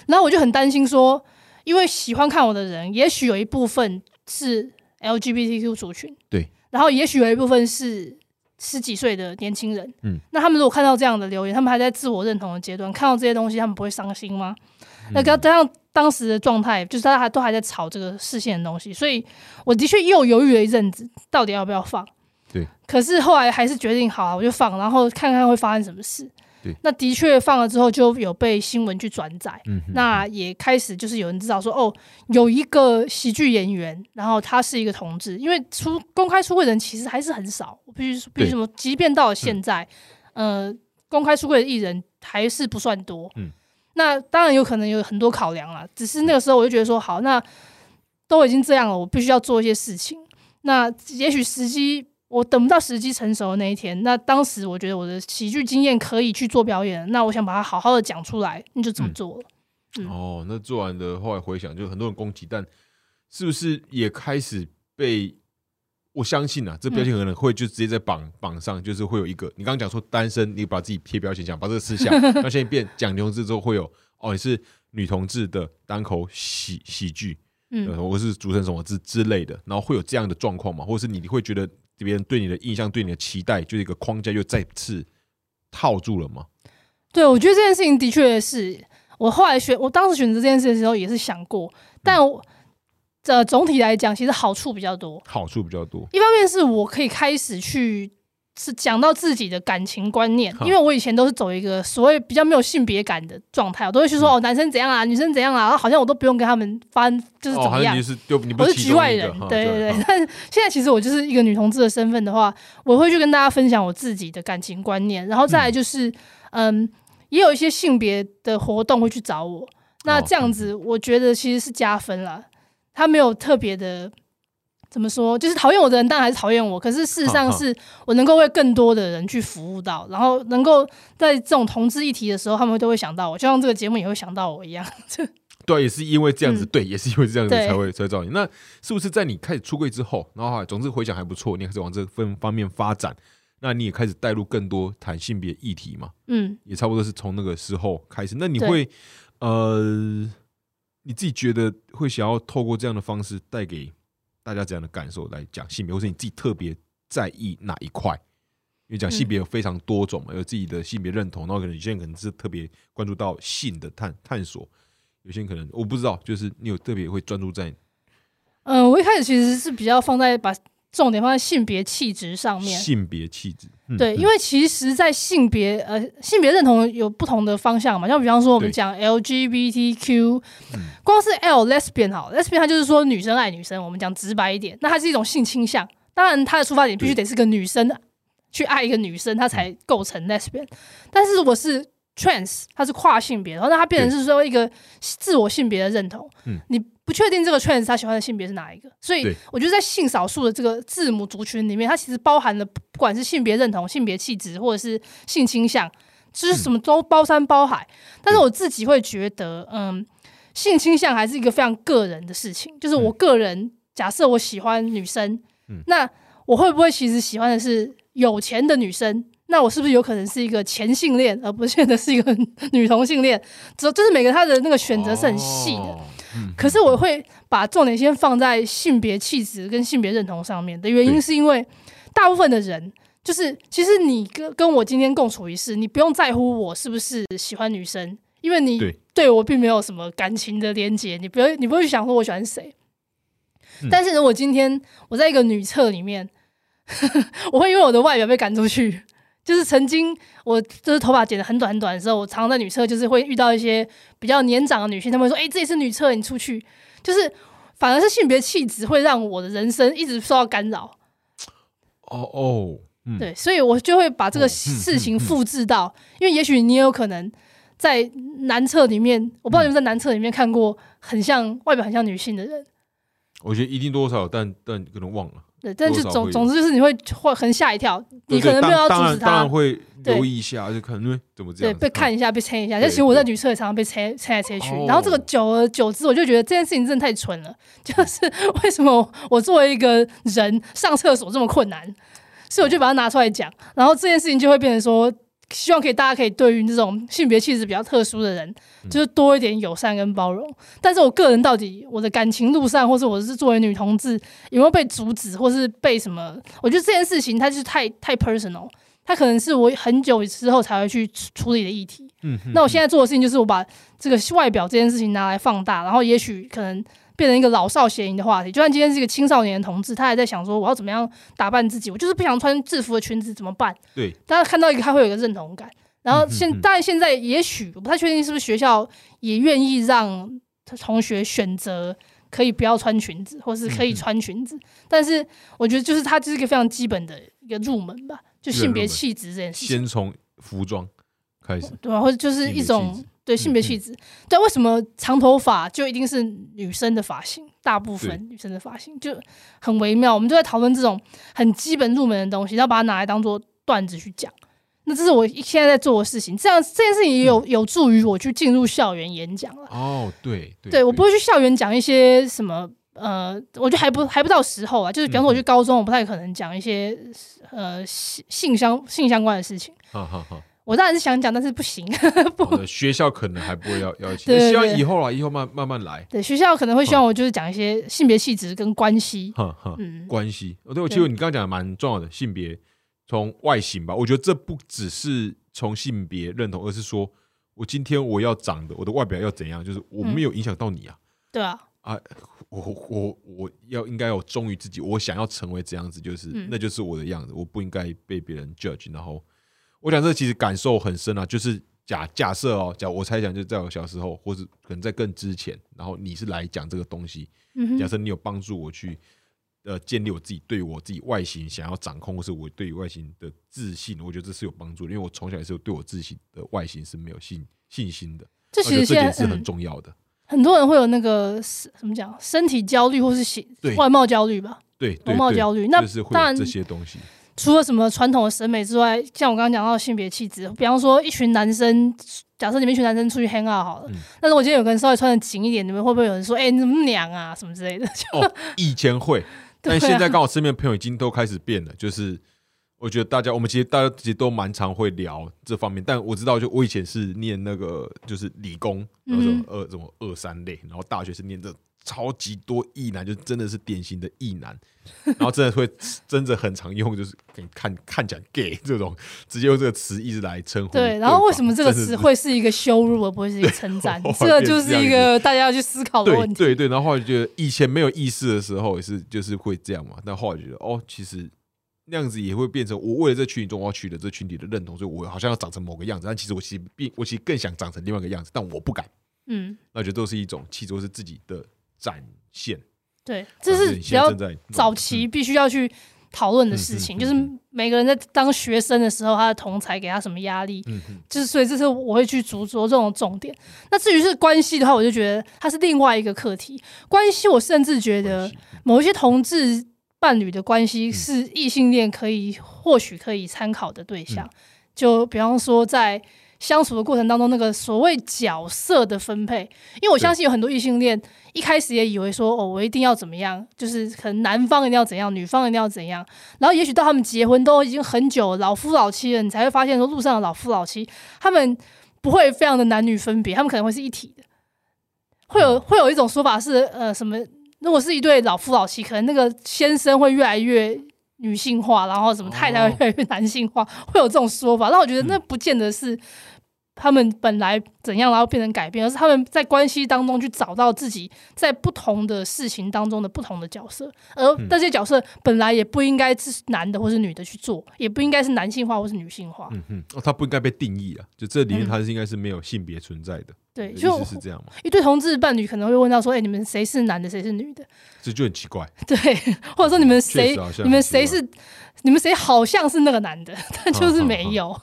然后我就很担心说，因为喜欢看我的人，也许有一部分是 LGBTQ 族群，对，然后也许有一部分是十几岁的年轻人，嗯，那他们如果看到这样的留言，他们还在自我认同的阶段，看到这些东西，他们不会伤心吗？那加加上当时的状态，就是大家还都还在吵这个视线的东西，所以我的确又犹豫了一阵子，到底要不要放。对，可是后来还是决定好啊，我就放，然后看看会发生什么事。对，那的确放了之后，就有被新闻去转载。嗯，那也开始就是有人知道说，哦，有一个喜剧演员，然后他是一个同志，因为出公开出柜的人其实还是很少。我必须说，必须对说，即便到了现在，呃，公开出柜的艺人还是不算多。嗯，那当然有可能有很多考量啦，只是那个时候我就觉得说，好，那都已经这样了，我必须要做一些事情。那也许时机。我等不到时机成熟的那一天，那当时我觉得我的喜剧经验可以去做表演，那我想把它好好的讲出来，那就这么嗯做了。嗯哦，那做完的后来回想，就很多人攻击，但是不是也开始被？我相信啊，这标签可能会就直接在榜榜上，就是会有一个。你刚刚讲说单身，你把自己贴标签讲，把这个撕下，那现在变讲女同志之后会有哦，你是女同志的单口喜喜剧，嗯，呃，我是主持人什么之之类的，然后会有这样的状况吗？或者是你会觉得别人对你的印象、对你的期待，就是一个框架又再次套住了吗？对，我觉得这件事情的确是我后来选，我当时选择这件事的时候也是想过，但我呃总体来讲，其实好处比较多。好处比较多，一方面是我可以开始去是讲到自己的感情观念，因为我以前都是走一个所谓比较没有性别感的状态，我都会去说、哦男生怎样啊，女生怎样啊，然后好像我都不用跟他们翻就是怎么样像你。是你不我是局外人，对对对哈。但现在其实我就是一个女同志的身份的话，我会去跟大家分享我自己的感情观念，然后再来就是，嗯也有一些性别的活动会去找我。那哦这样子，我觉得其实是加分了。他没有特别的怎么说？就是讨厌我的人当然还是讨厌我，可是事实上是我能够为更多的人去服务到，然后能够在这种同志议题的时候，他们都会想到我，就像这个节目也会想到我一样。对，也是因为这样子，嗯对，也是因为这样子才会才会找你。那是不是在你开始出柜之后，然后还总之回想还不错，你开始往这份方面发展，那你也开始带入更多谈性别议题嘛？嗯，也差不多是从那个时候开始。那你会呃，你自己觉得会想要透过这样的方式带给大家怎样的感受来讲性别，或是你自己特别在意哪一块？因为讲性别有非常多种嘛，有自己的性别认同，然后可能有些人可能是特别关注到性的探探索，有些人可能我不知道，就是你有特别会专注在嗯，我一开始其实是比较放在把重点放在性别气质上面。性别气质。嗯对，嗯因为其实，在性别呃性别认同有不同的方向嘛，像比方说我们讲 LGBTQ，嗯光是 L lesbian 好，lesbian 它就是说女生爱女生，我们讲直白一点，那它是一种性倾向。当然，它的出发点必须得是个女生去爱一个女生，它才构成 lesbian。但是如果是 trans，它是跨性别，然后那它变成是说一个自我性别的认同。嗯你不确定这个 trans 他喜欢的性别是哪一个，所以我觉得在性少数的这个字母族群里面，它其实包含了不管是性别认同、性别气质，或者是性倾向，就是什么都包山包海。但是我自己会觉得，嗯，性倾向还是一个非常个人的事情。就是我个人假设我喜欢女生，嗯那我会不会其实喜欢的是有钱的女生？那我是不是有可能是一个前性恋，而不见得是一个女同性恋？只就是每个他的那个选择是很细的。哦嗯可是我会把重点先放在性别气质跟性别认同上面的原因，是因为大部分的人就是，其实你跟跟我今天共处一室，你不用在乎我是不是喜欢女生，因为你对对我并没有什么感情的连接，你不会你不会去想说我喜欢谁。嗯但是如果今天我在一个女厕里面，我会因为我的外表被赶出去。就是曾经我就是头发剪得很短很短的时候，我常常在女厕就是会遇到一些比较年长的女性，她们会说：“哎、这里是女厕，你出去。”就是反而是性别气质会让我的人生一直受到干扰。哦哦，嗯，对，所以我就会把这个事情复制到，因为也许你也有可能在男厕里面，我不知道你们在男厕里面看过很像外表很像女性的人，我觉得一定多少，但但可能忘了。对，但就多少会总总之就是你会会很吓一跳，你可能没有要阻止他，然当然会对留意一下，就可能因为怎么这对，被看一下，被猜一下。对但其实我在女厕也常常被猜猜来猜去，哦然后这个久而久之，我就觉得这件事情真的太蠢了。就是为什么我作为一个人上厕所这么困难？所以我就把它拿出来讲，然后这件事情就会变成说，希望可以大家可以对于这种性别气质比较特殊的人，嗯就是多一点友善跟包容。但是我个人到底我的感情路上，或是我是作为女同志，有没有被阻止，或是被什么？我觉得这件事情它就是太太 personal，它可能是我很久之后才会去处处理的议题。嗯，嗯那我现在做的事情就是我把这个外表这件事情拿来放大，然后也许可能变成一个老少咸宜的话题。就算今天是一个青少年的同志，他还在想说我要怎么样打扮自己，我就是不想穿制服的裙子怎么办？对，大家看到一个他会有一个认同感。然后现当然现在也许我不太确定是不是学校也愿意让同学选择可以不要穿裙子，或是可以穿裙子，但是我觉得就是它就是一个非常基本的一个入门吧，就性别气质这件事情。先从服装开始，对吧？或者就是一种对性别嗯气质。对，为什么长头发就一定是女生的发型？大部分女生的发型就很微妙。我们就在讨论这种很基本入门的东西，然后把它拿来当做段子去讲。那这是我现在在做的事情，这样这件事情也有有助于我去进入校园演讲了。哦，对对对我不会去校园讲一些什么。呃，我觉得还不还不到时候啊，就是比方说我去高中，我不太可能讲一些呃性性相性相关的事情。我当然是想讲，但是不行。好的，学校可能还不会要要一起，对对希望以后啊，以后慢慢慢来，对，学校可能会希望我就是讲一些性别气质跟关系。哈哈。嗯，关系。哦，对，我其实你刚刚讲的蛮重要的，性别从外形吧，我觉得这不只是从性别认同，而是说我今天我要长的，我的外表要怎样，就是我没有影响到你啊。对啊，啊我我我要应该要忠于自己，我想要成为这样子，就是、嗯那就是我的样子，我不应该被别人 judge。然后我讲这其实感受很深啊，就是假假设哦，假我猜想就在我小时候，或者可能在更之前，然后你是来讲这个东西，嗯哼，假设你有帮助我去呃建立我自己对我自己外形想要掌控，或是我对于外形的自信，我觉得这是有帮助的，因为我从小也是对我自己的外形是没有信信心的，这其实这点是很嗯重要的。很多人会有那个怎么讲身体焦虑或是形对外貌焦虑吧？对对容貌焦虑那就是会当然有这些东西。除了什么传统的审美之外，像我刚刚讲到性别气质，比方说一群男生，假设你们一群男生出去 hang out 好了，嗯。但是我今天有个人稍微穿的紧一点，你们会不会有人说，哎、你怎么娘啊什么之类的？就哦，以前会，但现在刚好身边的朋友已经都开始变了，就是我觉得大家我们其实大家其实都蛮常会聊这方面，但我知道就我以前是念那个就是理工，然后什么二什么二三类，然后大学是念这超级多意男，就真的是典型的意男，然后真的会真的很常用，就是给你看看起来 gay 这种，直接用这个词一直来称呼对，然后为什么这个词会是一个羞辱，而不会是一个称赞？这个就是一个大家要去思考的问题。对对，然后后来觉得以前没有意识的时候也是就是会这样嘛，但后来觉得哦，其实那样子也会变成我为了这群体中我要取得这群体的认同，所以我好像要长成某个样子，但其实我其实并我其实更想长成另外一个样子，但我不敢。嗯，那我觉得都是一种气质，都是自己的展现。对，这是比较早期必须要去讨论的事情，就是每个人在当学生的时候，他的同才给他什么压力，嗯嗯就是所以这是我会去着着这种重点。那至于是关系的话，我就觉得它是另外一个课题。关系，我甚至觉得某一些同志伴侣的关嗯系是异性恋可以或许可以参考的对象。嗯就比方说在相处的过程当中，那个所谓角色的分配，因为我相信有很多异性恋一开始也以为说，哦，我一定要怎么样，就是可能男方一定要怎样，女方一定要怎样，然后也许到他们结婚都已经很久老夫老妻了，你才会发现说路上的老夫老妻，他们不会非常的男女分别，他们可能会是一体的，会有会有一种说法是，呃，什么？如果是一对老夫老妻，可能那个先生会越来越女性化，然后什么太太会越来越男性化，会有这种说法。那我觉得那不见得是他们本来怎样，然后变成改变，而是他们在关系当中去找到自己在不同的事情当中的不同的角色，而那些角色本来也不应该是男的或是女的去做，也不应该是男性化或是女性化。嗯哼，哦，它不应该被定义啊，就这里面嗯它是应该是没有性别存在的，对，意就思是这样嘛？一对同志伴侣可能会问到说：“哎、你们谁是男的，谁是女的？”这就很奇怪。对，或者说你们谁你们谁是你们谁好像是那个男的，但就是没有。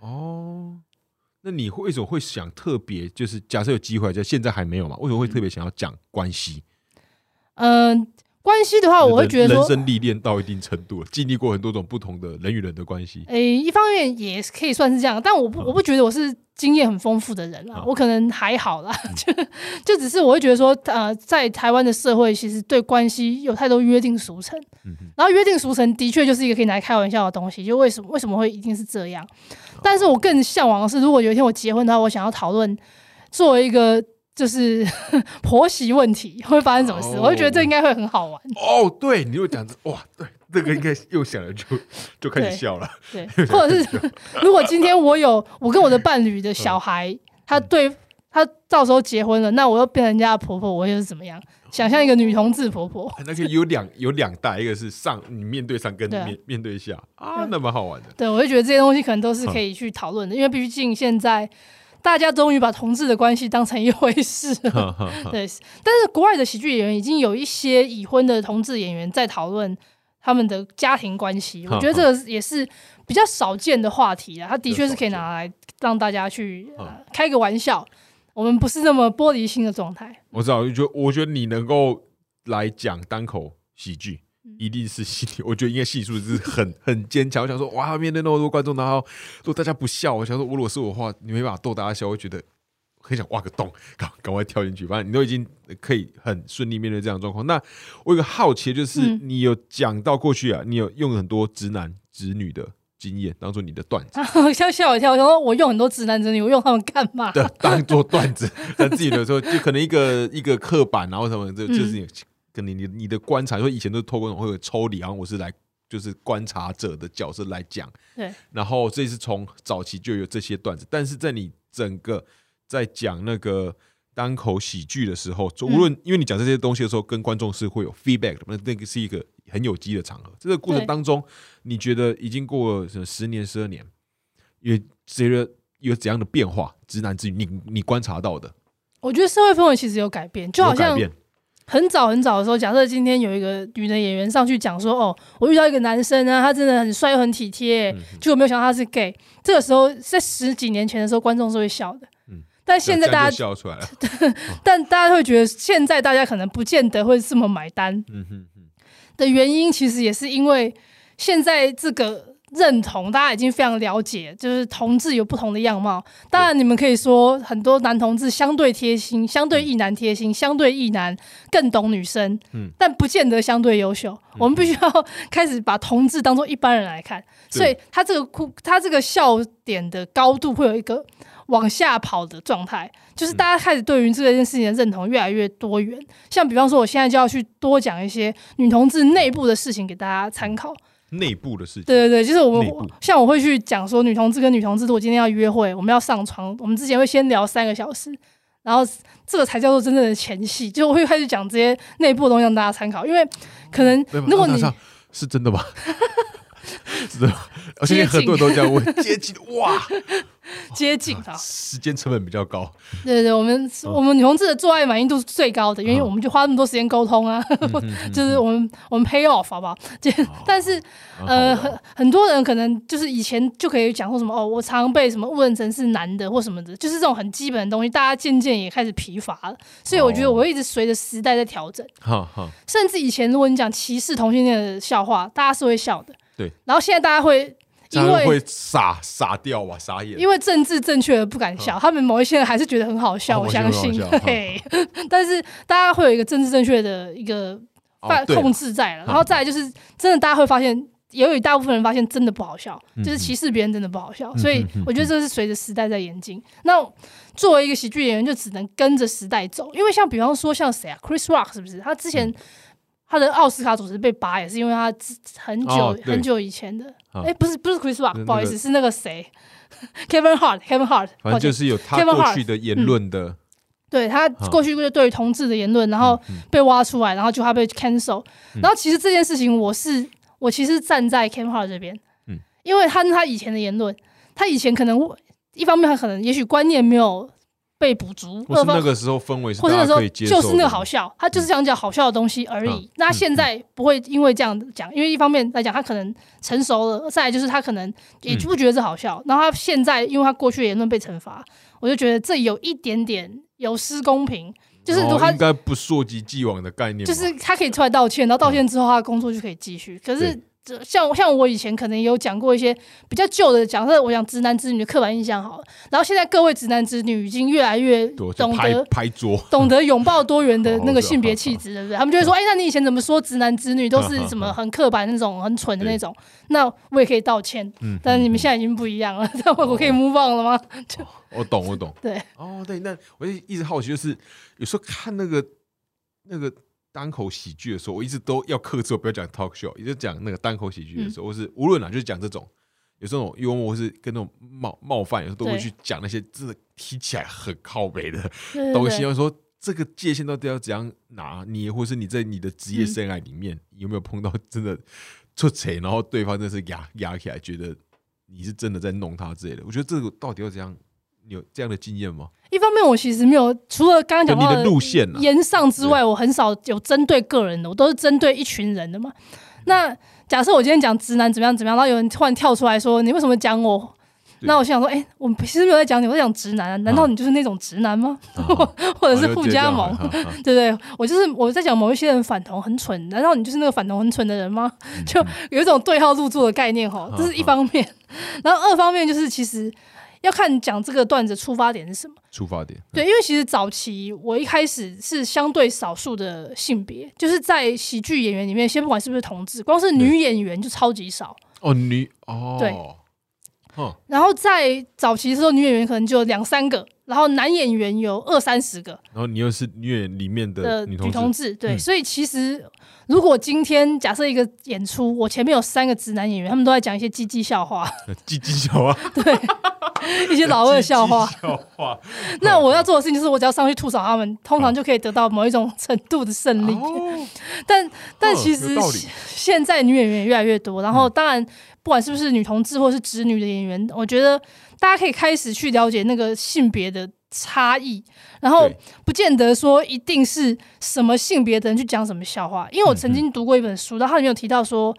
哦，那你会为什么会想特别？就是假设有机会，就现在还没有嘛？为什么会特别想要讲关系？嗯、关系的话，我会觉得说，人生历练到一定程度了，经历过很多种不同的人与人的关系。诶、一方面也可以算是这样，但我不我不觉得我是经验很丰富的人啦，嗯我可能还好啦，就就只是我会觉得说，呃，在台湾的社会，其实对关系有太多约定俗成，嗯哼，然后约定俗成的确就是一个可以拿来开玩笑的东西，就为什么为什么会一定是这样？但是我更向往的是，如果有一天我结婚的话，我想要讨论作为一个就是 婆媳问题会发生什么事，哦我就觉得这应该会很好玩。哦，对，你又讲这哇，对，这个应该又想了就就开始对笑了。对，或者是 如果今天我有我跟我的伴侣的小孩，他对他到时候结婚了，那我又变成人家的婆婆，我又是怎么样？想象一个女同志婆婆，那个有两有两代，一个是上你面对上跟对啊面面对下啊，那蛮好玩的。对我就觉得这些东西可能都是可以去讨论的，因为毕竟现在大家终于把同志的关系当成一回事了。哈哈哈对，但是国外的喜剧演员已经有一些已婚的同志演员在讨论他们的家庭关系，我觉得这个也是比较少见的话题啊。他的确是可以拿来让大家去、呃、开个玩笑，我们不是那么玻璃心的状态。我知道，我觉得我觉得你能够来讲单口喜剧，嗯一定是心理，我觉得应该心理素质是很很坚强。我想说，哇，面对那么多观众，然后如果大家不笑，我想说，如果是我的话，你没办法逗大家笑，我会觉得很想挖个洞，赶赶快跳进去。反正你都已经可以很顺利面对这样的状况。那我有个好奇，就是嗯你有讲到过去啊，你有用很多直男直女的经验当做你的段子。吓 吓我一跳，我想说我用很多直男真理，我用他们干嘛？对 当做段子，但自己的时候就可能一个 一个刻板，然后什么，这嗯就是你跟你你你的观察，因为以前都是透过那种会有抽离，然后我是来就是观察者的角色来讲，对，然后这是从早期就有这些段子，但是在你整个在讲那个单口喜剧的时候，就无论因为你讲这些东西的时候，跟观众是会有 feedback 的，那那个是一个很有机的场合。这个过程当中，你觉得已经过了什么十年、十二年，有随着有怎样的变化？直男直女，你你观察到的，我觉得社会氛围其实有改变，就好像很早很早的时候，假设今天有一个女的演员上去讲说：“哦，我遇到一个男生啊，他真的很帅又很体贴。嗯结果没有想到他是 gay。这个时候，在十几年前的时候，观众是会笑的。嗯但现在大家，笑出来了。但大家会觉得现在大家可能不见得会这么买单。嗯哼哼，的原因，其实也是因为现在这个。认同，大家已经非常了解，就是同志有不同的样貌。当然，你们可以说很多男同志相对贴心，相对异男贴心，相对异男更懂女生。嗯，但不见得相对优秀。我们必须要开始把同志当做一般人来看，所以他这个哭，他这个笑点的高度会有一个往下跑的状态，就是大家开始对于这件事情的认同越来越多元。像比方说，我现在就要去多讲一些女同志内部的事情给大家参考。内部的事情，对对对，就是我们像我会去讲说，女同志跟女同志，如果今天要约会，我们要上床，我们之前会先聊三个小时，然后这个才叫做真正的前戏，就我会开始讲这些内部的东西让大家参考，因为可能如果你是真的吧。是的，而且很多人都这样问，接近 哇，接近啊，时间成本比较高。对对对，我们我们女同志的做爱满意度是最高的，因为我们就花那么多时间沟通啊，就是我们我们 pay off 好不好？但是呃，很很多人可能就是以前就可以讲说什么哦，我常被什么误认成是男的或什么的，就是这种很基本的东西，大家渐渐也开始疲乏了。所以我觉得我会一直随着时代在调整。甚至以前如果你讲歧视同性恋的笑话，大家是会笑的。对，然后现在大家会因为会傻傻掉吧，傻眼，因为政治正确的不敢笑，他们某一些人还是觉得很好笑，我相信。对，但是大家会有一个政治正确的一个控制在了，然后再来就是真的，大家会发现，也有一大部分人发现真的不好笑，就是歧视别人真的不好笑，所以我觉得这是随着时代在演进。那作为一个喜剧演员，就只能跟着时代走，因为像比方说像谁啊，Chris Rock 是不是？他之前。他的奥斯卡主持被拔也是因为他很久很久以前的，哎，不是不是 Chris Rock，不好意思，是那个谁，Kevin Hart，Kevin Hart，反正就是有他过去的言论的，对他过去对于同志的言论，然后被挖出来，然后就他被 cancel，然后其实这件事情我是我其实站在 Kevin Hart 这边，嗯，因为他他以前的言论，他以前可能一方面他可能也许观念没有。被补足，或是那个时候氛围，或者那时候就是那个好笑，他就是想讲好笑的东西而已。那现在不会因为这样讲，因为一方面来讲他可能成熟了，再来就是他可能也不觉得这好笑。然后他现在因为他过去言论被惩罚，我就觉得这有一点点有失公平。就是他应该不溯及既往的概念，就是他可以出来道歉，然后道歉之后他的工作就可以继续。可是。像像我以前可能也有讲过一些比较旧的讲，设，我讲直男直女的刻板印象好了。然后现在各位直男直女已经越来越懂得拍桌，懂得拥抱多元的 那个性别气质，对不对？他们就会说：“哎，那你以前怎么说直男直女都是什么很刻板那种、很蠢的那种？”那我也可以道歉，但是你们现在已经不一样了。那我可以 move on 了吗？就我懂，我懂。对，哦，对，那我就一直好奇，就是有时候看那个那个。单口喜剧的时候，我一直都要克制，我不要讲 talk show，一直讲那个单口喜剧的时候，或是无论哪，就是讲这种有这种幽默，或是跟那种冒冒犯，有时候都会去讲那些真的听起来很靠北的东西。要说这个界限到底要怎样拿捏，或是你在你的职业生涯里面有没有碰到真的出彩，然后对方真是压压起来，觉得你是真的在弄他之类的？我觉得这个到底要怎样？有这样的经验吗？一方面，我其实没有除了刚刚讲的路线言上之外，我很少有针对个人的，我都是针对一群人的嘛。那假设我今天讲直男怎么样怎么样，然后有人突然跳出来说你为什么讲我？那我心想说，哎，我其实没有在讲你，我在讲直男，啊难道你就是那种直男吗？或者是互加盟，对不对？我就是我在讲某一些人反同很蠢，难道你就是那个反同很蠢的人吗？就有一种对号入座的概念哈，这是一方面。然后二方面就是其实。要看讲这个段子出发点是什么？出发点对，因为其实早期我一开始是相对少数的性别，就是在喜剧演员里面，先不管是不是同志，光是女演员就超级少。哦。女哦，对，然后在早期的时候，女演员可能就两三个，然后男演员有二三十个，然后你又是女演员里面的女同志，对，所以其实如果今天假设一个演出，我前面有三个直男演员，他们都在讲一些鸡鸡笑话，鸡鸡笑话，对。一些老二笑话，笑话。那我要做的事情就是，我只要上去吐槽他们，通常就可以得到某一种程度的胜利。但但其实现在女演员越来越多，然后当然不管是不是女同志或是直女的演员，我觉得大家可以开始去了解那个性别的差异，然后不见得说一定是什么性别的人去讲什么笑话。因为我曾经读过一本书，然后里面有提到说。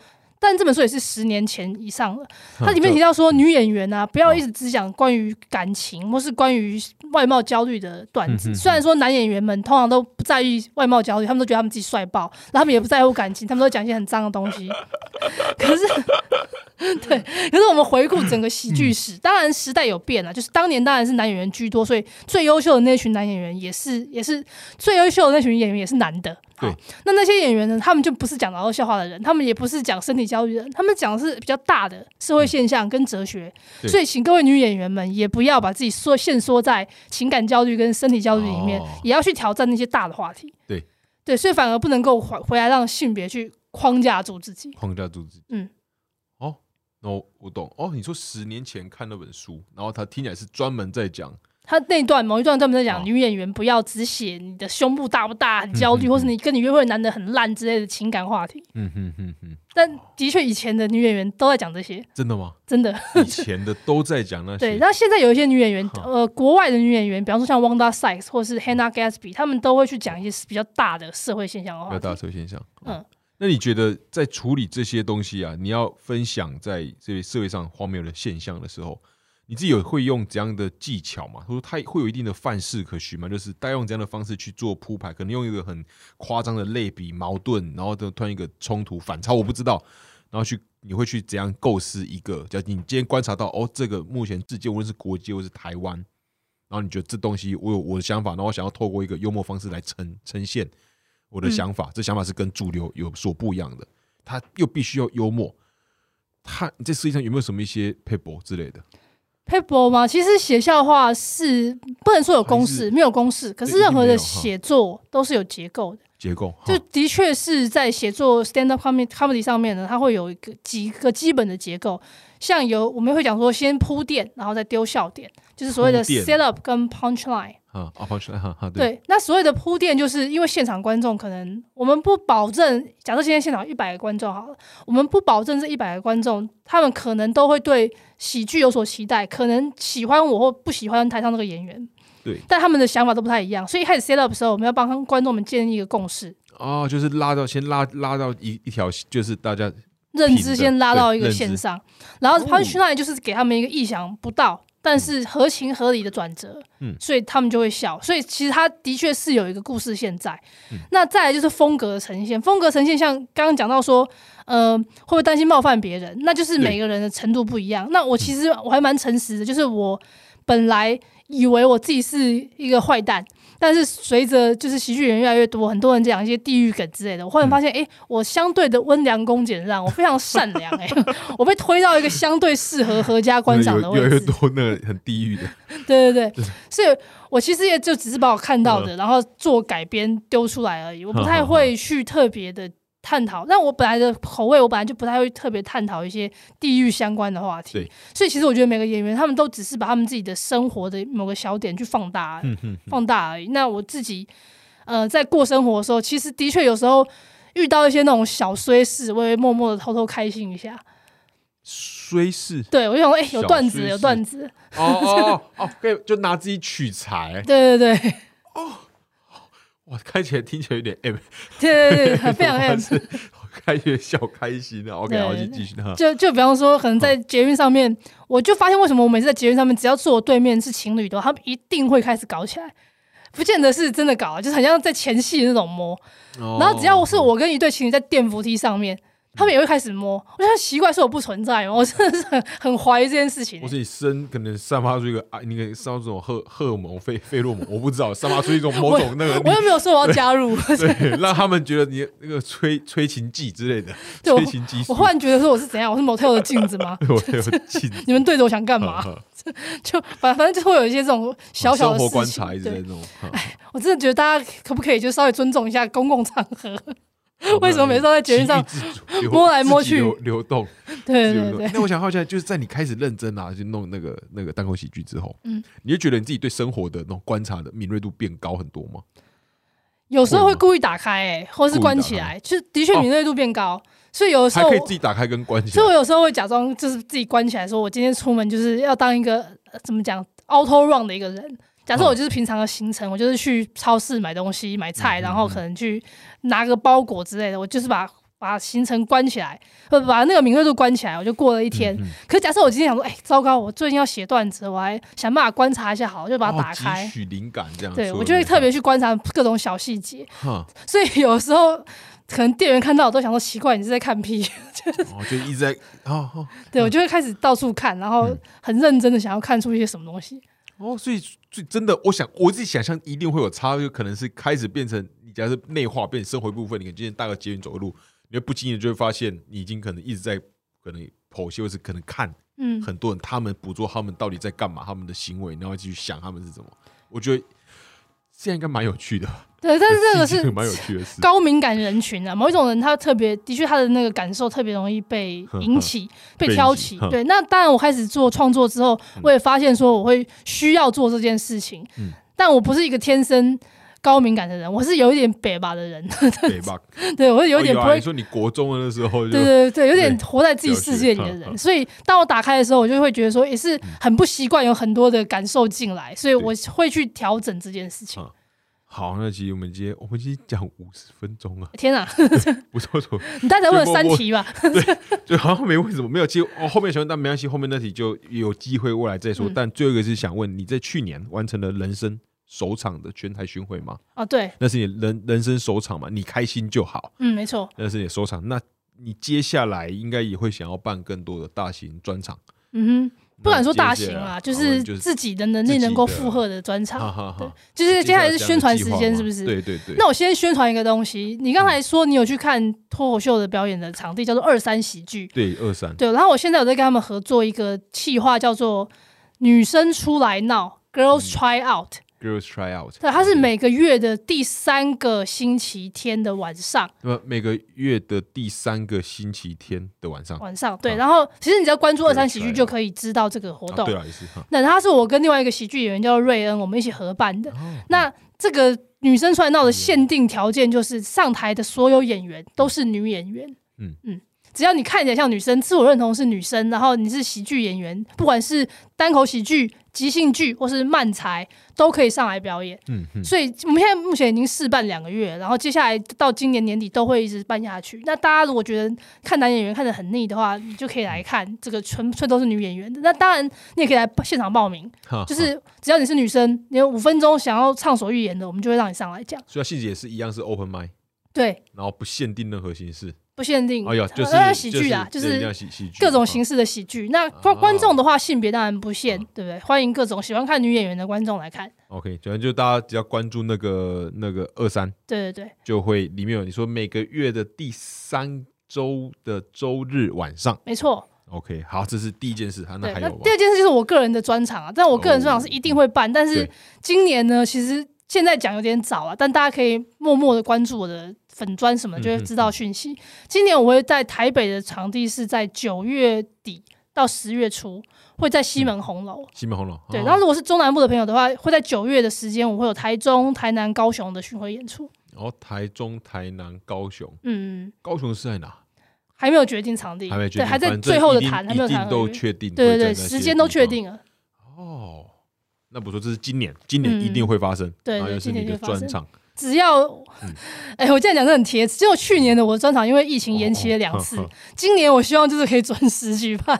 但这本书也是十年前以上了。它里面提到说，女演员啊，不要一直只讲关于感情或是关于外貌焦虑的段子。虽然说男演员们通常都不在意外貌焦虑，他们都觉得他们自己帅爆，然后他们也不在乎感情，他们都讲一些很脏的东西。可是，对，可是我们回顾整个喜剧史，当然时代有变了，就是当年当然是男演员居多，所以最优秀的那群男演员也是也是最优秀的那群演员也是男的。对，那那些演员呢？他们就不是讲老笑话的人，他们也不是讲身体焦虑的人，他们讲的是比较大的社会现象跟哲学。所以，请各位女演员们也不要把自己缩限缩在情感焦虑跟身体焦虑里面，也要去挑战那些大的话题。对，对，所以反而不能够回回来让性别去框架住自己，框架住自己。嗯，哦，哦，我懂。哦，你说十年前看那本书，然后他听起来是专门在讲。他那段某一段专门在讲女演员不要只写你的胸部大不大、很焦虑，或是你跟你约会男的很烂之类的情感话题。嗯哼哼哼。但的确，以前的女演员都在讲这些。真的吗？真的。以前的都在讲那些。对，那现在有一些女演员，呃，国外的女演员，比方说像 Wanda Sykes 或是 Hannah Gatsby，他们都会去讲一些比较大的社会现象的话。比较大社会现象。嗯。那你觉得在处理这些东西啊，你要分享在这些社会上荒谬的现象的时候？你自己有会用怎样的技巧吗？他说他会有一定的范式可循吗？就是带用这样的方式去做铺排，可能用一个很夸张的类比、矛盾，然后的突然一个冲突、反差，我不知道。然后去你会去怎样构思一个？叫你今天观察到哦，这个目前世界无论是国际或是台湾，然后你觉得这东西我有我的想法，然后我想要透过一个幽默方式来呈呈现我的想法，这想法是跟主流有所不一样的，他又必须要幽默。他这世界上有没有什么一些 paper 之类的？paper 吗？其实写笑话是不能说有公式，没有公式。可是任何的写作都是有结构的。结构就的确是在写作 stand up comedy comedy 上面呢，它会有一个几个基本的结构。像有我们会讲说，先铺垫，然后再丢笑点，就是所谓的 set up 跟 punch line。啊对。那所谓的铺垫，就是因为现场观众可能我们不保证，假设今天现场一百个观众好了，我们不保证这一百个观众他们可能都会对喜剧有所期待，可能喜欢我或不喜欢台上这个演员。对。但他们的想法都不太一样，所以一开始 set up 的时候，我们要帮观众们建立一个共识。哦，就是拉到先拉拉到一一条，就是大家。认知先拉到一个线上，然后 punch line 就是给他们一个意想不到但是合情合理的转折，嗯，所以他们就会笑。所以其实他的确是有一个故事线在。那再来就是风格的呈现，风格呈现像刚刚讲到说，呃，会不会担心冒犯别人？那就是每个人的程度不一样。那我其实我还蛮诚实的，就是我本来以为我自己是一个坏蛋。但是随着就是喜剧人越来越多，很多人讲一些地狱梗之类的，我忽然发现，哎，我相对的温良恭俭让，我非常善良，哎，我被推到一个相对适合合家观赏的位置。越来越多那个很地狱的。对对对，所以我其实也就只是把我看到的，然后做改编丢出来而已，我不太会去特别的。探讨，但我本来的口味，我本来就不太会特别探讨一些地域相关的话题。对，所以其实我觉得每个演员他们都只是把他们自己的生活的某个小点去放大，放大而已。那我自己，呃，在过生活的时候，其实的确有时候遇到一些那种小衰事，我会默默的偷偷开心一下。衰事？对，我就想，哎，有段子，有段子。哦哦哦，可以就拿自己取材。对对对。哦。哇，开起来听起来有点 M，对对对，非常 M，开起来小开心的。OK，我就继续哈。就就比方说，可能在捷运上面，我就发现为什么我每次在捷运上面，只要坐我对面是情侣的，他们一定会开始搞起来，不见得是真的搞，就是很像在前戏那种摸。然后只要是我跟一对情侣在电扶梯上面。他们也会开始摸，我觉得奇怪，是我不存在吗？我真的是很很怀疑这件事情。或是你身可能散发出一个啊，那个散发出这种荷荷尔蒙、费费洛蒙，我不知道散发出一种某种那个。我又没有说我要加入，对，让他们觉得你那个催催情剂之类的，催情剂。我忽然觉得说我是怎样？我是某特的镜子吗？我有镜子。你们对着我想干嘛？就反反正就会有一些这种小小的生活观察，对那种。哎，我真的觉得大家可不可以就稍微尊重一下公共场合？为什么每次都在节目上摸来摸去流动？对对对。那我想好奇，就是在你开始认真啊，就弄那个那个单口喜剧之后，嗯，你就觉得你自己对生活的那种观察的敏锐度变高很多吗？有时候会故意打开，哎，或是关起来，就的确敏锐度变高。所以有的时候可以自己打开跟关起来。所以我有时候会假装就是自己关起来，说我今天出门就是要当一个怎么讲 auto run 的一个人。假设我就是平常的行程，我就是去超市买东西、买菜，然后可能去拿个包裹之类的。我就是把把行程关起来，不把那个敏锐度关起来，我就过了一天。可是假设我今天想说，哎，糟糕，我最近要写段子，我还想办法观察一下，好，就把它打开，取灵感这样。对我就会特别去观察各种小细节。所以有时候可能店员看到我都想说奇怪，你是在看屁？我，就一直在哦，对我就会开始到处看，然后很认真的想要看出一些什么东西。哦，所以最真的，我想我自己想象一定会有差，就可能是开始变成你假设内化变生活一部分。你可能今天大概捷运走路，你会不经意就会发现，你已经可能一直在可能剖析，或是可能看，嗯，很多人他们捕捉他们到底在干嘛，他们的行为，然后继续想他们是怎么。我觉得这样应该蛮有趣的。对，但是这个是蛮有趣的事。高敏感人群啊，某一种人他特别，的确他的那个感受特别容易被引起、被挑起。对，那当然我开始做创作之后，我也发现说我会需要做这件事情。嗯，但我不是一个天生高敏感的人，我是有一点北吧的人。北吧，对我是有点不会说你国中的时候，对对对，有点活在自己世界里的人。所以当我打开的时候，我就会觉得说也是很不习惯，有很多的感受进来，所以我会去调整这件事情。好，那其实我们今天我们今天讲五十分钟啊！天啊，不错不错，你大概问了三题吧？对，就好像没问什么，没有。其实哦，后面想问，但没关系，后面那题就有机会未来再说。但最后一个是想问，你在去年完成了人生首场的全台巡回吗？哦，对，那是你人人生首场嘛？你开心就好。嗯，没错，那是你首场。那你接下来应该也会想要办更多的大型专场。嗯哼。不敢说大型啊，就是自己的能力能够负荷的专场。对，就是接下来是宣传时间，是不是？对对对。那我先宣传一个东西。你刚才说你有去看脱口秀的表演的场地，叫做二三喜剧。对，二三。对，然后我现在有在跟他们合作一个企划，叫做“女生出来闹 ”，Girls Try Out。Girls try out，对，它是每个月的第三个星期天的晚上。呃，每个月的第三个星期天的晚上。晚上，对。然后，其实你只要关注二三喜剧就可以知道这个活动。对啊，也是。那它是我跟另外一个喜剧演员叫瑞恩，我们一起合办的。那这个女生出来闹的限定条件就是上台的所有演员都是女演员。嗯嗯。只要你看起来像女生，自我认同是女生，然后你是喜剧演员，不管是单口喜剧、即兴剧或是漫才，都可以上来表演。嗯嗯。所以我们现在目前已经试办两个月，然后接下来到今年年底都会一直办下去。那大家如果觉得看男演员看得很腻的话，你就可以来看这个纯粹都是女演员的。那当然你也可以来现场报名，就是只要你是女生，你有五分钟想要畅所欲言的，我们就会让你上来讲。所以细节也是一样，是 open m i 对，然后不限定任何形式。不限定，哎呀，就是喜剧啊，就是各种形式的喜剧。那观观众的话，性别当然不限，对不对？欢迎各种喜欢看女演员的观众来看。OK，主要就大家只要关注那个那个二三，对对对，就会里面有你说每个月的第三周的周日晚上，没错。OK，好，这是第一件事。那还有第二件事就是我个人的专场啊，但我个人专场是一定会办，但是今年呢，其实现在讲有点早啊，但大家可以默默的关注我的。粉砖什么就会知道讯息。今年我会在台北的场地是在九月底到十月初，会在西门红楼。西门红楼。对，然后如果是中南部的朋友的话，会在九月的时间，我会有台中、台南、高雄的巡回演出。哦，台中、台南、高雄。嗯，高雄是在哪？还没有决定场地，还没决定，还在最后的谈，还没有谈都确定。对对对，时间都确定了。哦，那不说这是今年，今年一定会发生。对，又是你的专场。只要，哎，我这样讲的很贴。只有去年的我专场因为疫情延期了两次，今年我希望就是可以准时举办。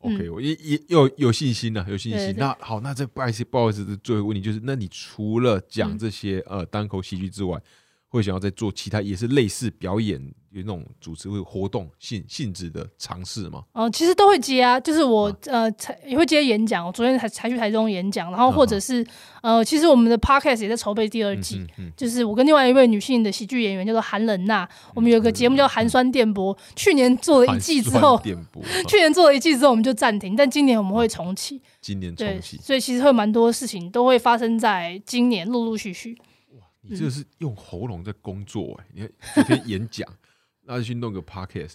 OK，我也也有有信心啊，有信心。那好，那这不好意思，不好意思的最后问题就是，那你除了讲这些呃单口喜剧之外，会想要再做其他也是类似表演？有那种主持会活动性性质的尝试吗？哦，其实都会接啊，就是我呃，也会接演讲。我昨天才才去台中演讲，然后或者是呃，其实我们的 podcast 也在筹备第二季，就是我跟另外一位女性的喜剧演员叫做韩冷娜，我们有个节目叫寒酸电波，去年做了一季之后，电波去年做了一季之后我们就暂停，但今年我们会重启。今年重启，所以其实会蛮多事情都会发生在今年，陆陆续续。哇，你这是用喉咙在工作哎，你看昨天演讲。那就去弄个 podcast，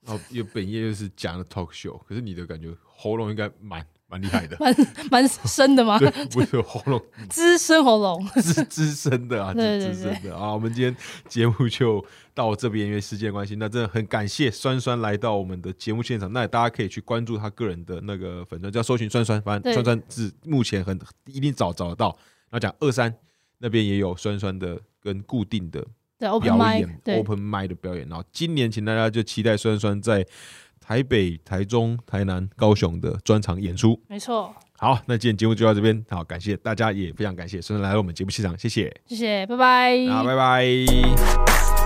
然后又本业又是讲的 talk show，可是你的感觉喉咙应该蛮蛮厉害的，蛮蛮深的吗？不是喉咙，资深喉咙，资资深的啊，资深的啊。我们今天节目就到这边，因为时间关系，那真的很感谢酸酸来到我们的节目现场。那大家可以去关注他个人的那个粉钻，叫搜寻酸酸，反正酸酸是目前很一定找找得到。然后讲二三那边也有酸酸的跟固定的。对 open 表演对，open mic 的表演。然后今年，请大家就期待酸酸在台北、台中、台南、高雄的专场演出。没错，好，那今天节目就到这边，好，感谢大家，也非常感谢酸酸来到我们节目现场，谢谢，谢谢，拜拜。好，拜拜。